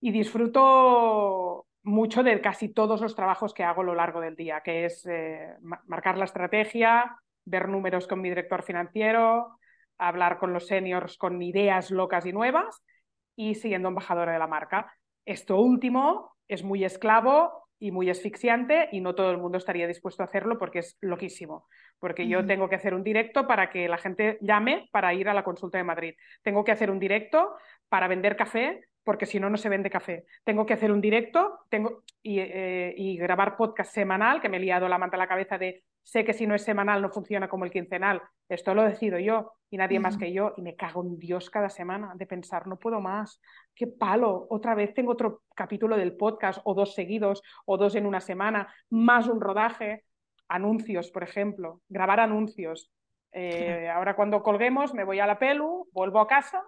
y disfruto mucho de casi todos los trabajos que hago a lo largo del día, que es eh, ma- marcar la estrategia, ver números con mi director financiero, hablar con los seniors con ideas locas y nuevas y siguiendo embajadora de la marca. Esto último es muy esclavo y muy asfixiante y no todo el mundo estaría dispuesto a hacerlo porque es loquísimo. Porque yo tengo que hacer un directo para que la gente llame para ir a la consulta de Madrid. Tengo que hacer un directo para vender café porque si no, no se vende café. Tengo que hacer un directo tengo, y, eh, y grabar podcast semanal, que me he liado la manta a la cabeza de sé que si no es semanal no funciona como el quincenal. Esto lo decido yo y nadie más que yo. Y me cago en Dios cada semana de pensar, no puedo más. Qué palo. Otra vez tengo otro capítulo del podcast o dos seguidos o dos en una semana, más un rodaje. Anuncios, por ejemplo. Grabar anuncios. Eh. Ahora cuando colguemos me voy a la pelu, vuelvo a casa,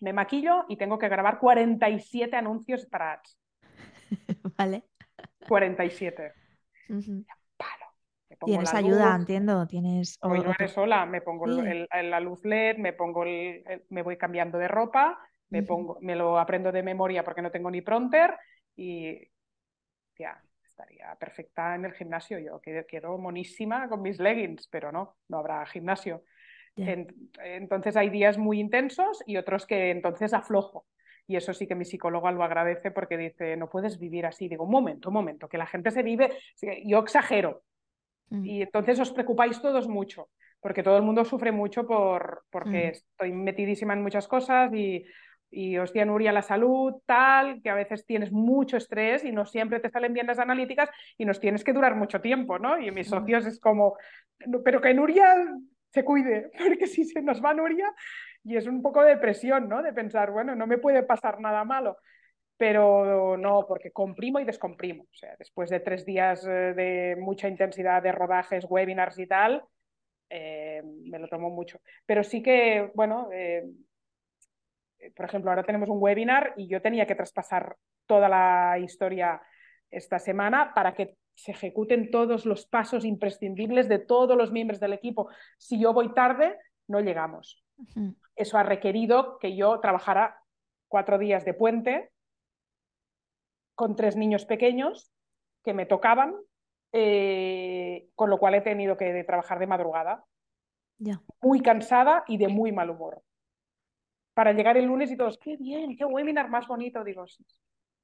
me maquillo y tengo que grabar 47 anuncios para ads. ¿Vale? 47. Ujú. Palo. Me pongo Tienes la ayuda, luz, entiendo. Tienes como o- yo otro- haré sola, me pongo Sí. el- el- la luz LED, me pongo el, me voy cambiando de ropa, me pongo, me lo aprendo de memoria porque no tengo ni pronter y ya estaría perfecta en el gimnasio. Yo quedo, monísima con mis leggings, pero no, no habrá gimnasio. Entonces hay días muy intensos y otros que entonces aflojo. Y eso sí que mi psicóloga lo agradece porque dice, no puedes vivir así. Digo, un momento, un momento, que la gente se vive, yo exagero. Y entonces os preocupáis todos mucho, porque todo el mundo sufre mucho por, porque mm. estoy metidísima en muchas cosas y, y hostia, Nuria, la salud, tal, que a veces tienes mucho estrés y no siempre te salen bien las analíticas y nos tienes que durar mucho tiempo, ¿no? Y mis socios es como, pero que Nuria se cuide, porque si se nos va Nuria, y es un poco de presión, ¿no? De pensar, bueno, no me puede pasar nada malo pero no, porque comprimo y descomprimo. O sea, después de tres días eh, de mucha intensidad de rodajes, webinars y tal, eh, me lo tomo mucho. Pero sí que, bueno, eh, por ejemplo, ahora tenemos un webinar y yo tenía que traspasar toda la historia esta semana para que se ejecuten todos los pasos imprescindibles de todos los miembros del equipo. Si yo voy tarde, no llegamos. Eso ha requerido que yo trabajara cuatro días de puente con tres niños pequeños que me tocaban, eh, con lo cual he tenido que trabajar de madrugada, muy cansada y de muy mal humor. Para llegar el lunes y todos, qué bien, qué webinar más bonito, digo, sí,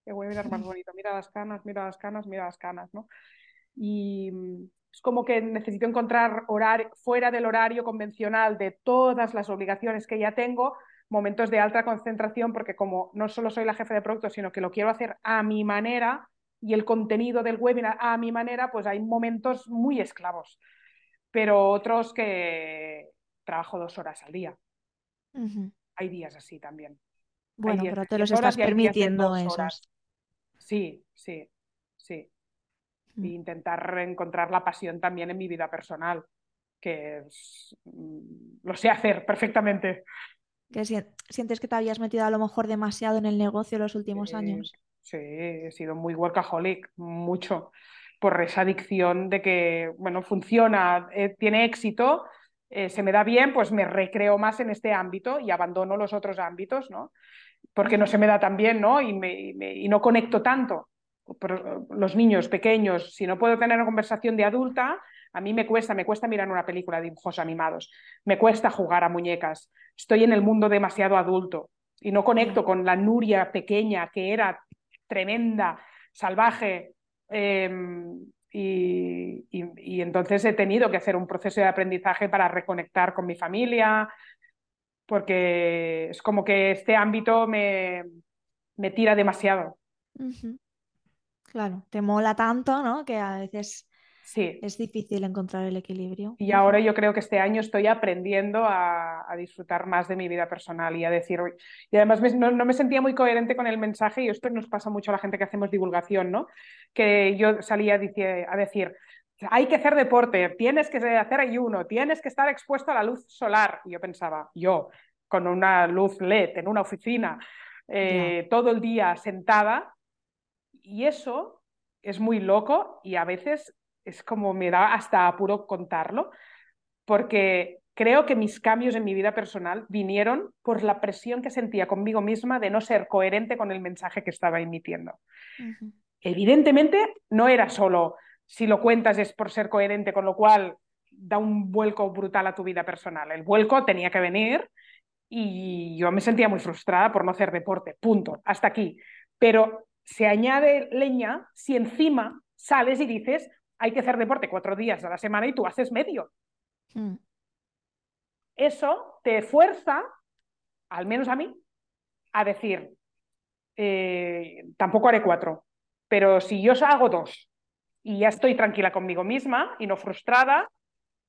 qué webinar más bonito, mira las canas, mira las canas, mira las canas, ¿no? Y mm, es como que necesito encontrar horario, fuera del horario convencional de todas las obligaciones que ya tengo, momentos de alta concentración, porque como no solo soy la jefe de producto, sino que lo quiero hacer a mi manera y el contenido del webinar a mi manera, pues hay momentos muy esclavos, pero otros que trabajo dos horas al día. Hay días así también. Bueno, pero te los estás permitiendo esos. Sí, sí, sí. Mm. intentar encontrar la pasión también en mi vida personal, que mm, lo sé hacer perfectamente que sientes que te habías metido a lo mejor demasiado en el negocio los últimos años. Sí, he sido muy workaholic, mucho, por esa adicción de que, bueno, funciona, eh, tiene éxito, eh, se me da bien, pues me recreo más en este ámbito y abandono los otros ámbitos, ¿no? Porque no se me da tan bien, ¿no? Y, me, y no conecto tanto. Los niños pequeños, si no puedo tener una conversación de adulta, a mí me cuesta, me cuesta mirar una película de dibujos animados, me cuesta jugar a muñecas, estoy en el mundo demasiado adulto y no conecto con la Nuria pequeña que era tremenda, salvaje. Em, y, entonces he tenido que hacer un proceso de aprendizaje para reconectar con mi familia, porque es como que este ámbito me, me tira demasiado. Claro, te mola tanto, ¿no? Que a veces Sí. Es difícil encontrar el equilibrio. Y ahora yo creo que este año estoy aprendiendo a, disfrutar más de mi vida personal y a decir, y además no, me sentía muy coherente con el mensaje y esto nos pasa mucho a la gente que hacemos divulgación, ¿no? Que yo salía a decir, hay que hacer deporte, tienes que hacer ayuno, tienes que estar expuesto a la luz solar. Y yo pensaba, yo con una luz LED en una oficina, eh, todo el día sentada, y eso es muy loco y a veces es como me da hasta apuro contarlo, porque creo que mis cambios en mi vida personal vinieron por la presión que sentía conmigo misma de no ser coherente con el mensaje que estaba emitiendo. Evidentemente, no era solo si lo cuentas es por ser coherente, con lo cual da un vuelco brutal a tu vida personal. El vuelco tenía que venir y yo me sentía muy frustrada por no hacer deporte, punto, hasta aquí. Pero se añade leña si encima sales y dices, hay que hacer deporte cuatro días a la semana y tú haces medio. Mm. Eso te fuerza, al menos a mí, a decir, eh, tampoco haré cuatro, pero si yo hago dos y ya estoy tranquila conmigo misma y no frustrada,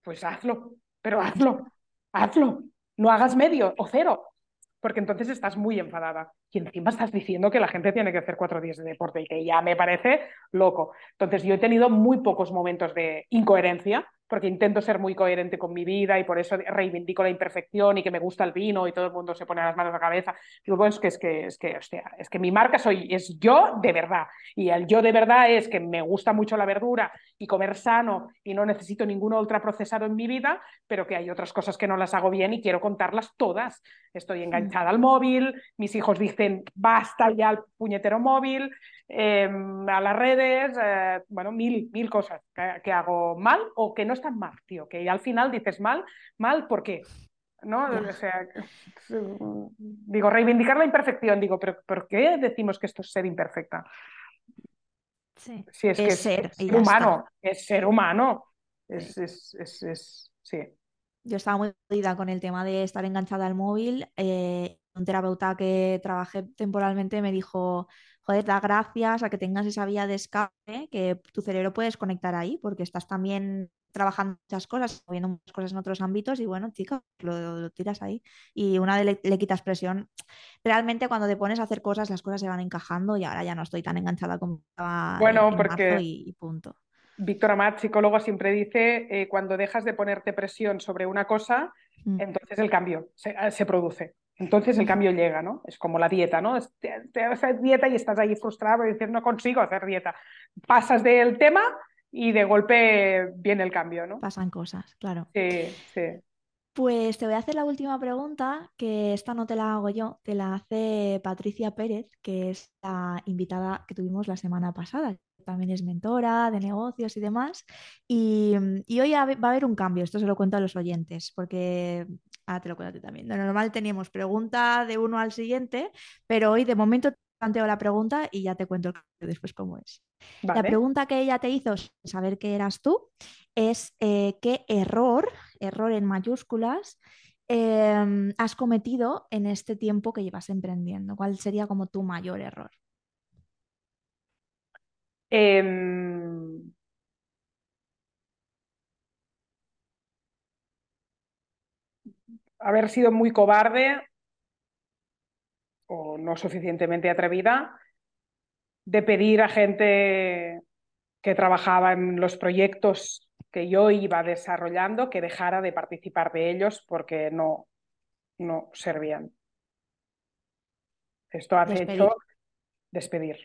pues hazlo, pero hazlo, hazlo, no hagas medio o cero, porque entonces estás muy enfadada y encima estás diciendo que la gente tiene que hacer cuatro días de deporte y que ya me parece loco. Entonces yo he tenido muy pocos momentos de incoherencia porque intento ser muy coherente con mi vida y por eso reivindico la imperfección y que me gusta el vino y todo el mundo se pone las manos a la cabeza. Digo, bueno, es que, es que, es que, es que mi marca soy, es yo de verdad. Y el yo de verdad es que me gusta mucho la verdura y comer sano y no necesito ningún ultraprocesado en mi vida, pero que hay otras cosas que no las hago bien y quiero contarlas todas. Estoy enganchada al móvil, mis hijos dicen, basta ya el puñetero móvil, Em, a las redes, eh, bueno, mil, mil cosas que, hago mal o que no están mal, tío, que al final dices mal, mal, ¿por qué? ¿no? O sea, digo, reivindicar la imperfección, digo, pero ¿por qué decimos que esto es ser imperfecta? Sí. Si es, que ser, es ser humano, es ser humano. Es, es, es, es, sí. Yo estaba muy jodida con el tema de estar enganchada al móvil. Eh, un terapeuta que trabajé temporalmente me dijo, joder, da gracias a que tengas esa vía de escape, que tu cerebro puedes conectar ahí, porque estás también trabajando muchas cosas, viendo muchas cosas en otros ámbitos y bueno, chica, lo, lo tiras ahí. Y una vez le, le, quitas presión, realmente cuando te pones a hacer cosas, las cosas se van encajando y ahora ya no estoy tan enganchada como estaba bueno, en porque... marzo y, y punto. Víctor Amat, psicólogo, siempre dice, eh, cuando dejas de ponerte presión sobre una cosa, mm. entonces el cambio se, se, produce. Entonces el cambio llega, ¿no? Es como la dieta, ¿no? Te, te haces dieta y estás ahí frustrado y dices, no consigo hacer dieta. Pasas del tema y de golpe viene el cambio, ¿no? Pasan cosas, claro. Sí, sí. Pues te voy a hacer la última pregunta, que esta no te la hago yo, te la hace Patricia Pérez, que es la invitada que tuvimos la semana pasada. También es mentora de negocios y demás. Y, y hoy va a haber un cambio, esto se lo cuento a los oyentes, porque ahora te lo cuento a ti también. De normal teníamos pregunta de uno al siguiente, pero hoy de momento planteo la pregunta y ya te cuento después cómo es. Vale. La pregunta que ella te hizo, saber qué eras tú, es eh, qué error, error en mayúsculas, eh, has cometido en este tiempo que llevas emprendiendo. ¿Cuál sería como tu mayor error? Eh, haber sido muy cobarde o no suficientemente atrevida de pedir a gente que trabajaba en los proyectos que yo iba desarrollando que dejara de participar de ellos porque no, no servían. Esto ha despedir. hecho despedir.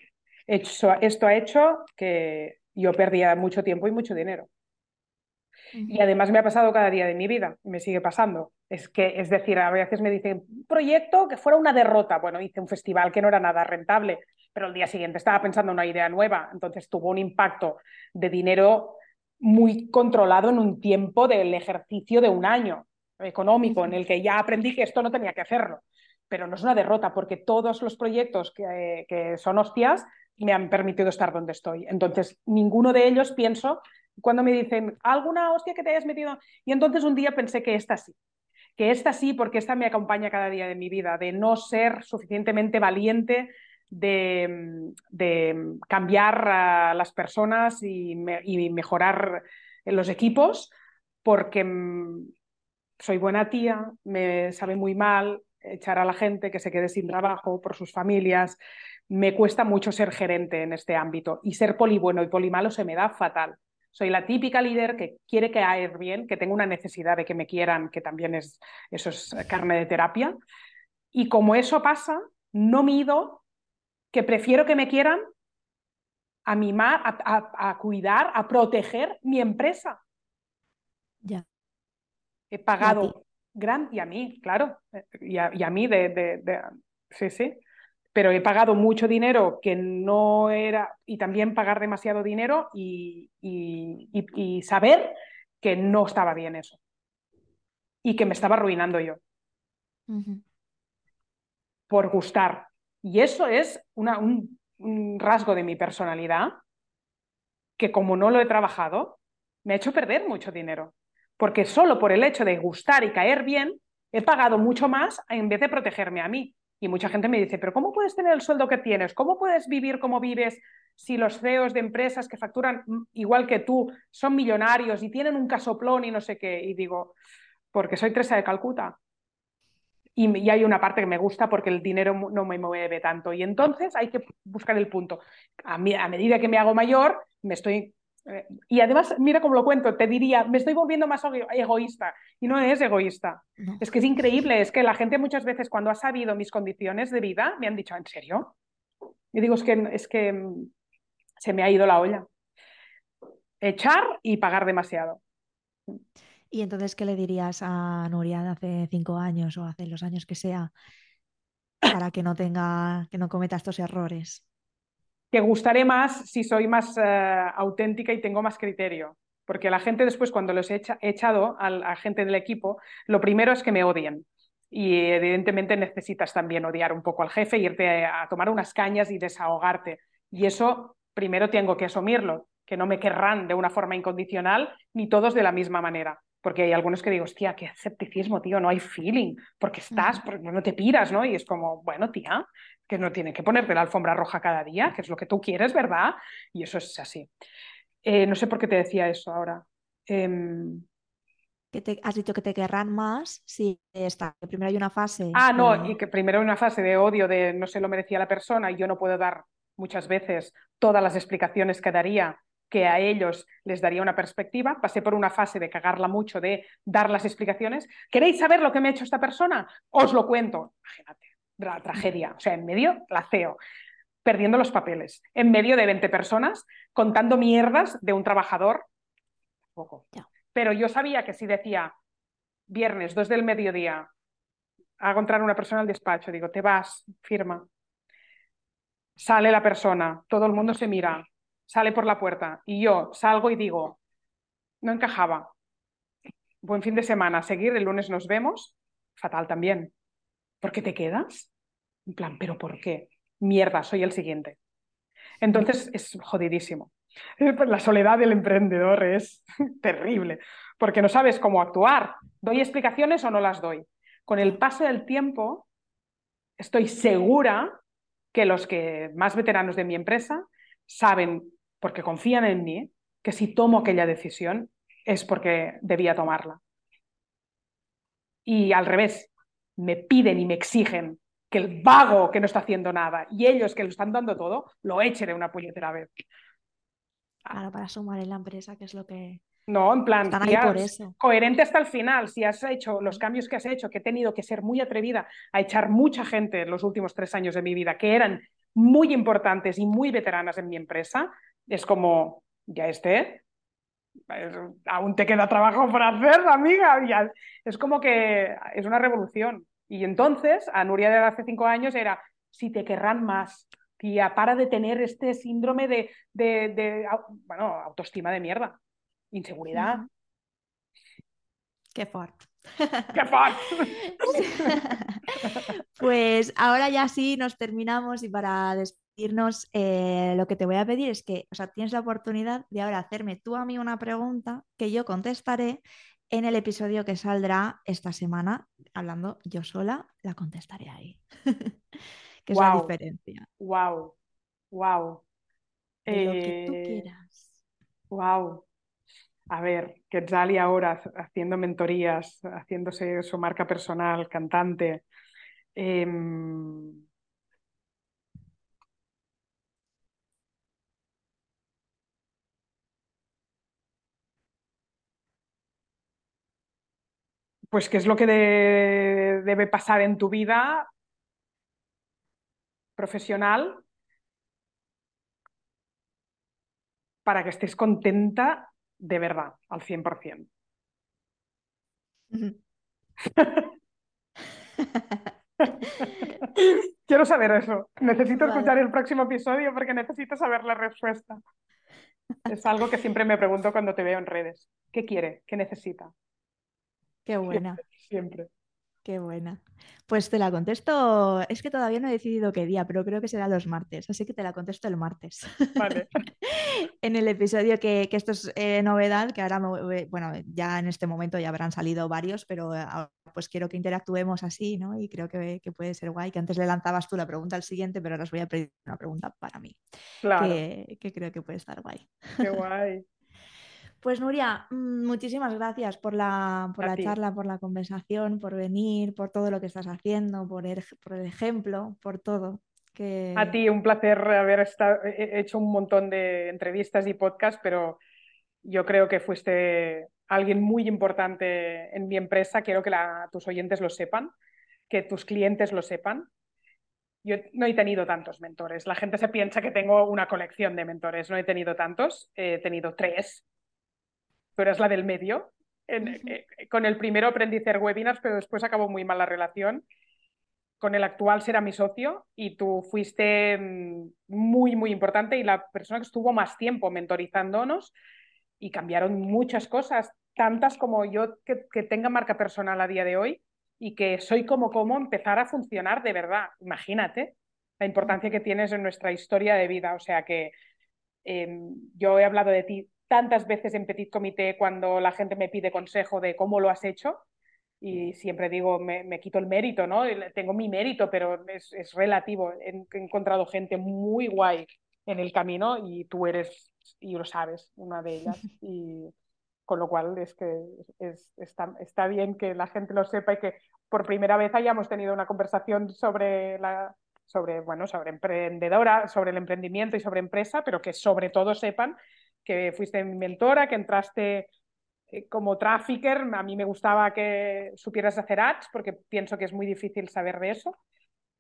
Esto, esto ha hecho que yo perdía mucho tiempo y mucho dinero. Uh -huh. Y además me ha pasado cada día de mi vida, me sigue pasando. Es que, es decir, a veces me dicen, un proyecto que fuera una derrota. Bueno, hice un festival que no era nada rentable, pero el día siguiente estaba pensando en una idea nueva, entonces tuvo un impacto de dinero muy controlado en un tiempo del ejercicio de un año económico, en el que ya aprendí que esto no tenía que hacerlo. Pero no es una derrota, porque todos los proyectos que, que son hostias me han permitido estar donde estoy. Entonces, ninguno de ellos pienso, cuando me dicen, ¿alguna hostia que te hayas metido? Y entonces un día pensé que esta sí, que esta sí, porque esta me acompaña cada día de mi vida, de no ser suficientemente valiente de, de, cambiar a las personas y, y, mejorar los equipos, porque soy buena tía, me sabe muy mal echar a la gente que se quede sin trabajo por sus familias. Me cuesta mucho ser gerente en este ámbito y ser polibueno y polimalo se me da fatal. Soy la típica líder que quiere caer bien, que tengo una necesidad de que me quieran, que también es, eso es carne de terapia. Y como eso pasa, no mido que prefiero que me quieran a mimar, a, a, a cuidar, a proteger mi empresa. Ya. He pagado gran y a mí, claro, y a, y a mí de, de, de, sí, sí, pero he pagado mucho dinero que no era, y también pagar demasiado dinero y, y, y saber que no estaba bien eso y que me estaba arruinando yo. Uh -huh. Por gustar, y eso es una, un, un, rasgo de mi personalidad que como no lo he trabajado, me ha hecho perder mucho dinero. Porque solo por el hecho de gustar y caer bien, he pagado mucho más en vez de protegerme a mí. Y mucha gente me dice, pero ¿cómo puedes tener el sueldo que tienes? ¿Cómo puedes vivir como vives si los CEOs de empresas que facturan igual que tú son millonarios y tienen un casoplón y no sé qué? Y digo, porque soy Teresa de Calcuta y, y, hay una parte que me gusta porque el dinero no me mueve tanto. Y entonces hay que buscar el punto. A, mí, a medida que me hago mayor, me estoy... Eh, y además, mira cómo lo cuento, te diría, me estoy volviendo más egoísta. Y no es egoísta. No. Es que es increíble, es que la gente muchas veces cuando ha sabido mis condiciones de vida, me han dicho, ¿en serio? Y digo, es que, es que mm, se me ha ido la olla. Echar y pagar demasiado. Y entonces, ¿qué le dirías a Nuria de hace cinco años o hace los años que sea para que no tenga, que no cometa estos errores? Que gustaré más si soy más uh, auténtica y tengo más criterio. Porque la gente después, cuando los he echado a la gente del equipo, lo primero es que me odien. Y evidentemente necesitas también odiar un poco al jefe, irte a tomar unas cañas y desahogarte. Y eso primero tengo que asumirlo que no me querrán de una forma incondicional, ni todos de la misma manera. Porque hay algunos que digo, hostia, qué escepticismo, tío, no hay feeling, porque estás, porque no te piras, ¿no? Y es como, bueno, tía, que no tienen que ponerte la alfombra roja cada día, que es lo que tú quieres, ¿verdad? Y eso es así. Eh, no sé por qué te decía eso ahora. Em, que te, has dicho que te querrán más si está, que primero hay una fase. Ah, no, y que primero hay una fase de odio, de no se lo merecía la persona y yo no puedo dar muchas veces todas las explicaciones que daría que a ellos les daría una perspectiva. Pasé por una fase de cagarla mucho, de dar las explicaciones. ¿Queréis saber lo que me ha hecho esta persona? Os lo cuento. Imagínate, la tragedia. O sea, en medio, la CEO, perdiendo los papeles. En medio de 20 personas contando mierdas de un trabajador. Poco. Pero yo sabía que si decía viernes, dos del mediodía, hago entrar una persona al despacho, digo, te vas, firma. Sale la persona, todo el mundo se mira, sale por la puerta y yo salgo y digo, no encajaba. Buen fin de semana, seguir, el lunes nos vemos. Fatal también. ¿Por qué te quedas? En plan, ¿pero por qué? Mierda, soy el siguiente. Entonces es jodidísimo. La soledad del emprendedor es terrible, porque no sabes cómo actuar. ¿Doy explicaciones o no las doy? Con el paso del tiempo, estoy segura que los que más veteranos de mi empresa saben porque confían en mí, que si tomo aquella decisión es porque debía tomarla. Y al revés, me piden y me exigen que el vago que no está haciendo nada y ellos que lo están dando todo, lo eche de una puñetera vez. Claro, para sumar en la empresa, que es lo que... No, en plan, coherente hasta el final. Si has hecho los cambios que has hecho, que he tenido que ser muy atrevida a echar mucha gente en los últimos tres años de mi vida, que eran muy importantes y muy veteranas en mi empresa, es como, ya esté, aún te queda trabajo por hacer, amiga. Ya, es como que es una revolución. Y entonces, a Nuria de hace cinco años era, si te querrán más, tía, para de tener este síndrome de, de, bueno, autoestima de mierda, inseguridad. Qué fuerte. ¡Qué fuerte! pues ahora ya sí nos terminamos y para irnos, eh, lo que te voy a pedir es que, o sea, tienes la oportunidad de ahora hacerme tú a mí una pregunta que yo contestaré en el episodio que saldrá esta semana, hablando yo sola, la contestaré ahí. que es la diferencia. Wow, wow. lo que tú eh, quieras. Wow. A ver, Quetzali ahora haciendo mentorías, haciéndose su marca personal, cantante. Em, pues qué es lo que debe pasar en tu vida profesional para que estés contenta de verdad, al 100%. Quiero saber eso. Necesito escuchar el próximo episodio porque necesito saber la respuesta. Es algo que siempre me pregunto cuando te veo en redes. ¿Qué quiere? ¿Qué necesita? Qué buena. Siempre. Qué buena. Pues te la contesto, es que todavía no he decidido qué día, pero creo que será los martes, así que te la contesto el martes. Vale. en el episodio que, esto es eh, novedad, que ahora, bueno, ya en este momento ya habrán salido varios, pero pues quiero que interactuemos así, ¿no? Y creo que, puede ser guay, que antes le lanzabas tú la pregunta al siguiente, pero ahora os voy a pedir una pregunta para mí, claro. que, que creo que puede estar guay. Qué guay. Pues Nuria, mm, muchísimas gracias por la, por la charla, por la conversación, por venir, por todo lo que estás haciendo, por el, por el ejemplo, por todo. Que... A ti, un placer haber estado, hecho un montón de entrevistas y podcasts, pero yo creo que fuiste alguien muy importante en mi empresa. Quiero que tus oyentes lo sepan, que tus clientes lo sepan. Yo no he tenido tantos mentores. La gente se piensa que tengo una colección de mentores. No he tenido tantos. He tenido tres tú eras la del medio. Eh, con el primero aprendí a hacer webinars, pero después acabó muy mal la relación. Con el actual será mi socio y tú fuiste mm, muy, muy importante y la persona que estuvo más tiempo mentorizándonos y cambiaron muchas cosas, tantas como yo que, que tenga marca personal a día de hoy y que soy como como empezar a funcionar de verdad. Imagínate la importancia que tienes en nuestra historia de vida. O sea que Em, yo he hablado de ti tantas veces en Petit Comité cuando la gente me pide consejo de cómo lo has hecho y siempre digo, me, quito el mérito, ¿no? Tengo mi mérito, pero es, es relativo. He, encontrado gente muy guay en el camino y tú eres, y lo sabes, una de ellas. Y con lo cual es que es, está, está bien que la gente lo sepa y que por primera vez hayamos tenido una conversación sobre la, sobre, bueno, sobre emprendedora, sobre el emprendimiento y sobre empresa, pero que sobre todo sepan que fuiste mi mentora, que entraste eh, como trafficker. A mí me gustaba que supieras hacer ads porque pienso que es muy difícil saber de eso,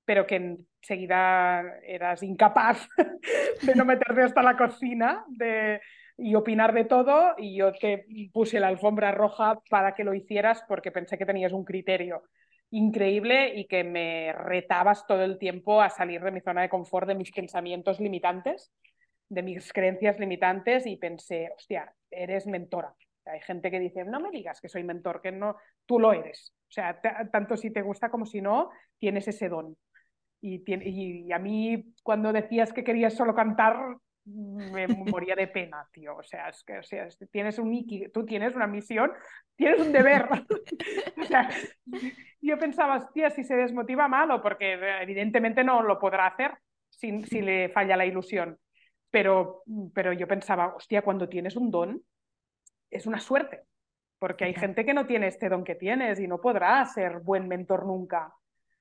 pero que enseguida eras incapaz de no meterte hasta la cocina de, y opinar de todo y yo te puse la alfombra roja para que lo hicieras porque pensé que tenías un criterio increíble y que me retabas todo el tiempo a salir de mi zona de confort, de mis pensamientos limitantes, de mis creencias limitantes y pensé, hostia, eres mentora. Hay gente que dice, no me digas que soy mentor, que no, tú lo eres. O sea, tanto si te gusta como si no, tienes ese don. Y, y, a mí, cuando decías que querías solo cantar, me moría de pena, tío. O sea, es que o sea, tienes un tú tienes una misión, tienes un deber. o sea, yo pensaba, hostia, si se desmotiva malo, porque evidentemente no lo podrá hacer si, si le falla la ilusión. Pero, pero yo pensaba, hostia, cuando tienes un don, es una suerte, porque hay gente que no tiene este don que tienes y no podrá ser buen mentor nunca.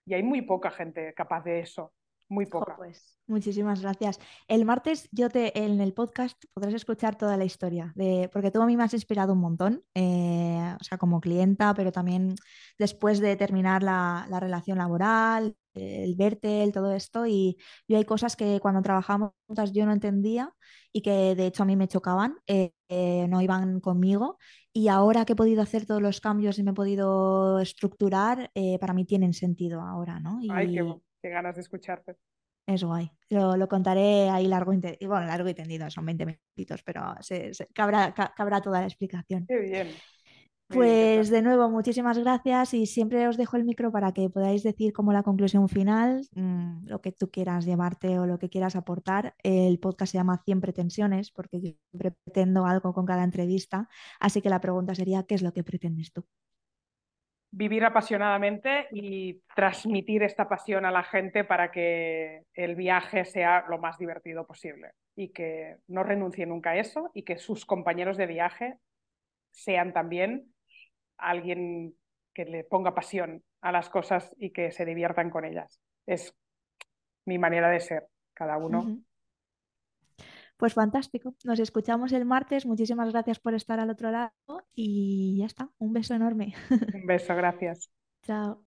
Y hay muy poca gente capaz de eso. Muy poca. pues muchísimas gracias. El martes yo te en el podcast podrás escuchar toda la historia, de, porque tú a mí me has inspirado un montón, eh, o sea, como clienta, pero también después de terminar la, la relación laboral, el verte, el todo esto, y yo hay cosas que cuando trabajamos juntas yo no entendía y que de hecho a mí me chocaban, eh, eh, no iban conmigo, y ahora que he podido hacer todos los cambios y me he podido estructurar, para mí tienen sentido ahora, ¿no? Y, Ay, qué Qué ganas de escucharte. Es guay. Lo, lo contaré ahí largo y. Bueno, largo y tendido, son 20 minutitos, pero se, cabrá, toda la explicación. Qué bien. Pues de nuevo, muchísimas gracias y siempre os dejo el micro para que podáis decir como la conclusión final, mm, lo que tú quieras llevarte o lo que quieras aportar. El podcast se llama 100 pretensiones porque yo siempre pretendo algo con cada entrevista, así que la pregunta sería, ¿qué es lo que pretendes tú? vivir apasionadamente y transmitir esta pasión a la gente para que el viaje sea lo más divertido posible y que no renuncie nunca a eso y que sus compañeros de viaje sean también alguien que le ponga pasión a las cosas y que se diviertan con ellas. Es mi manera de ser, cada uno. Pues fantástico. Nos escuchamos el martes. Muchísimas gracias por estar al otro lado y ya está. Un beso enorme. Un beso, gracias. Chao.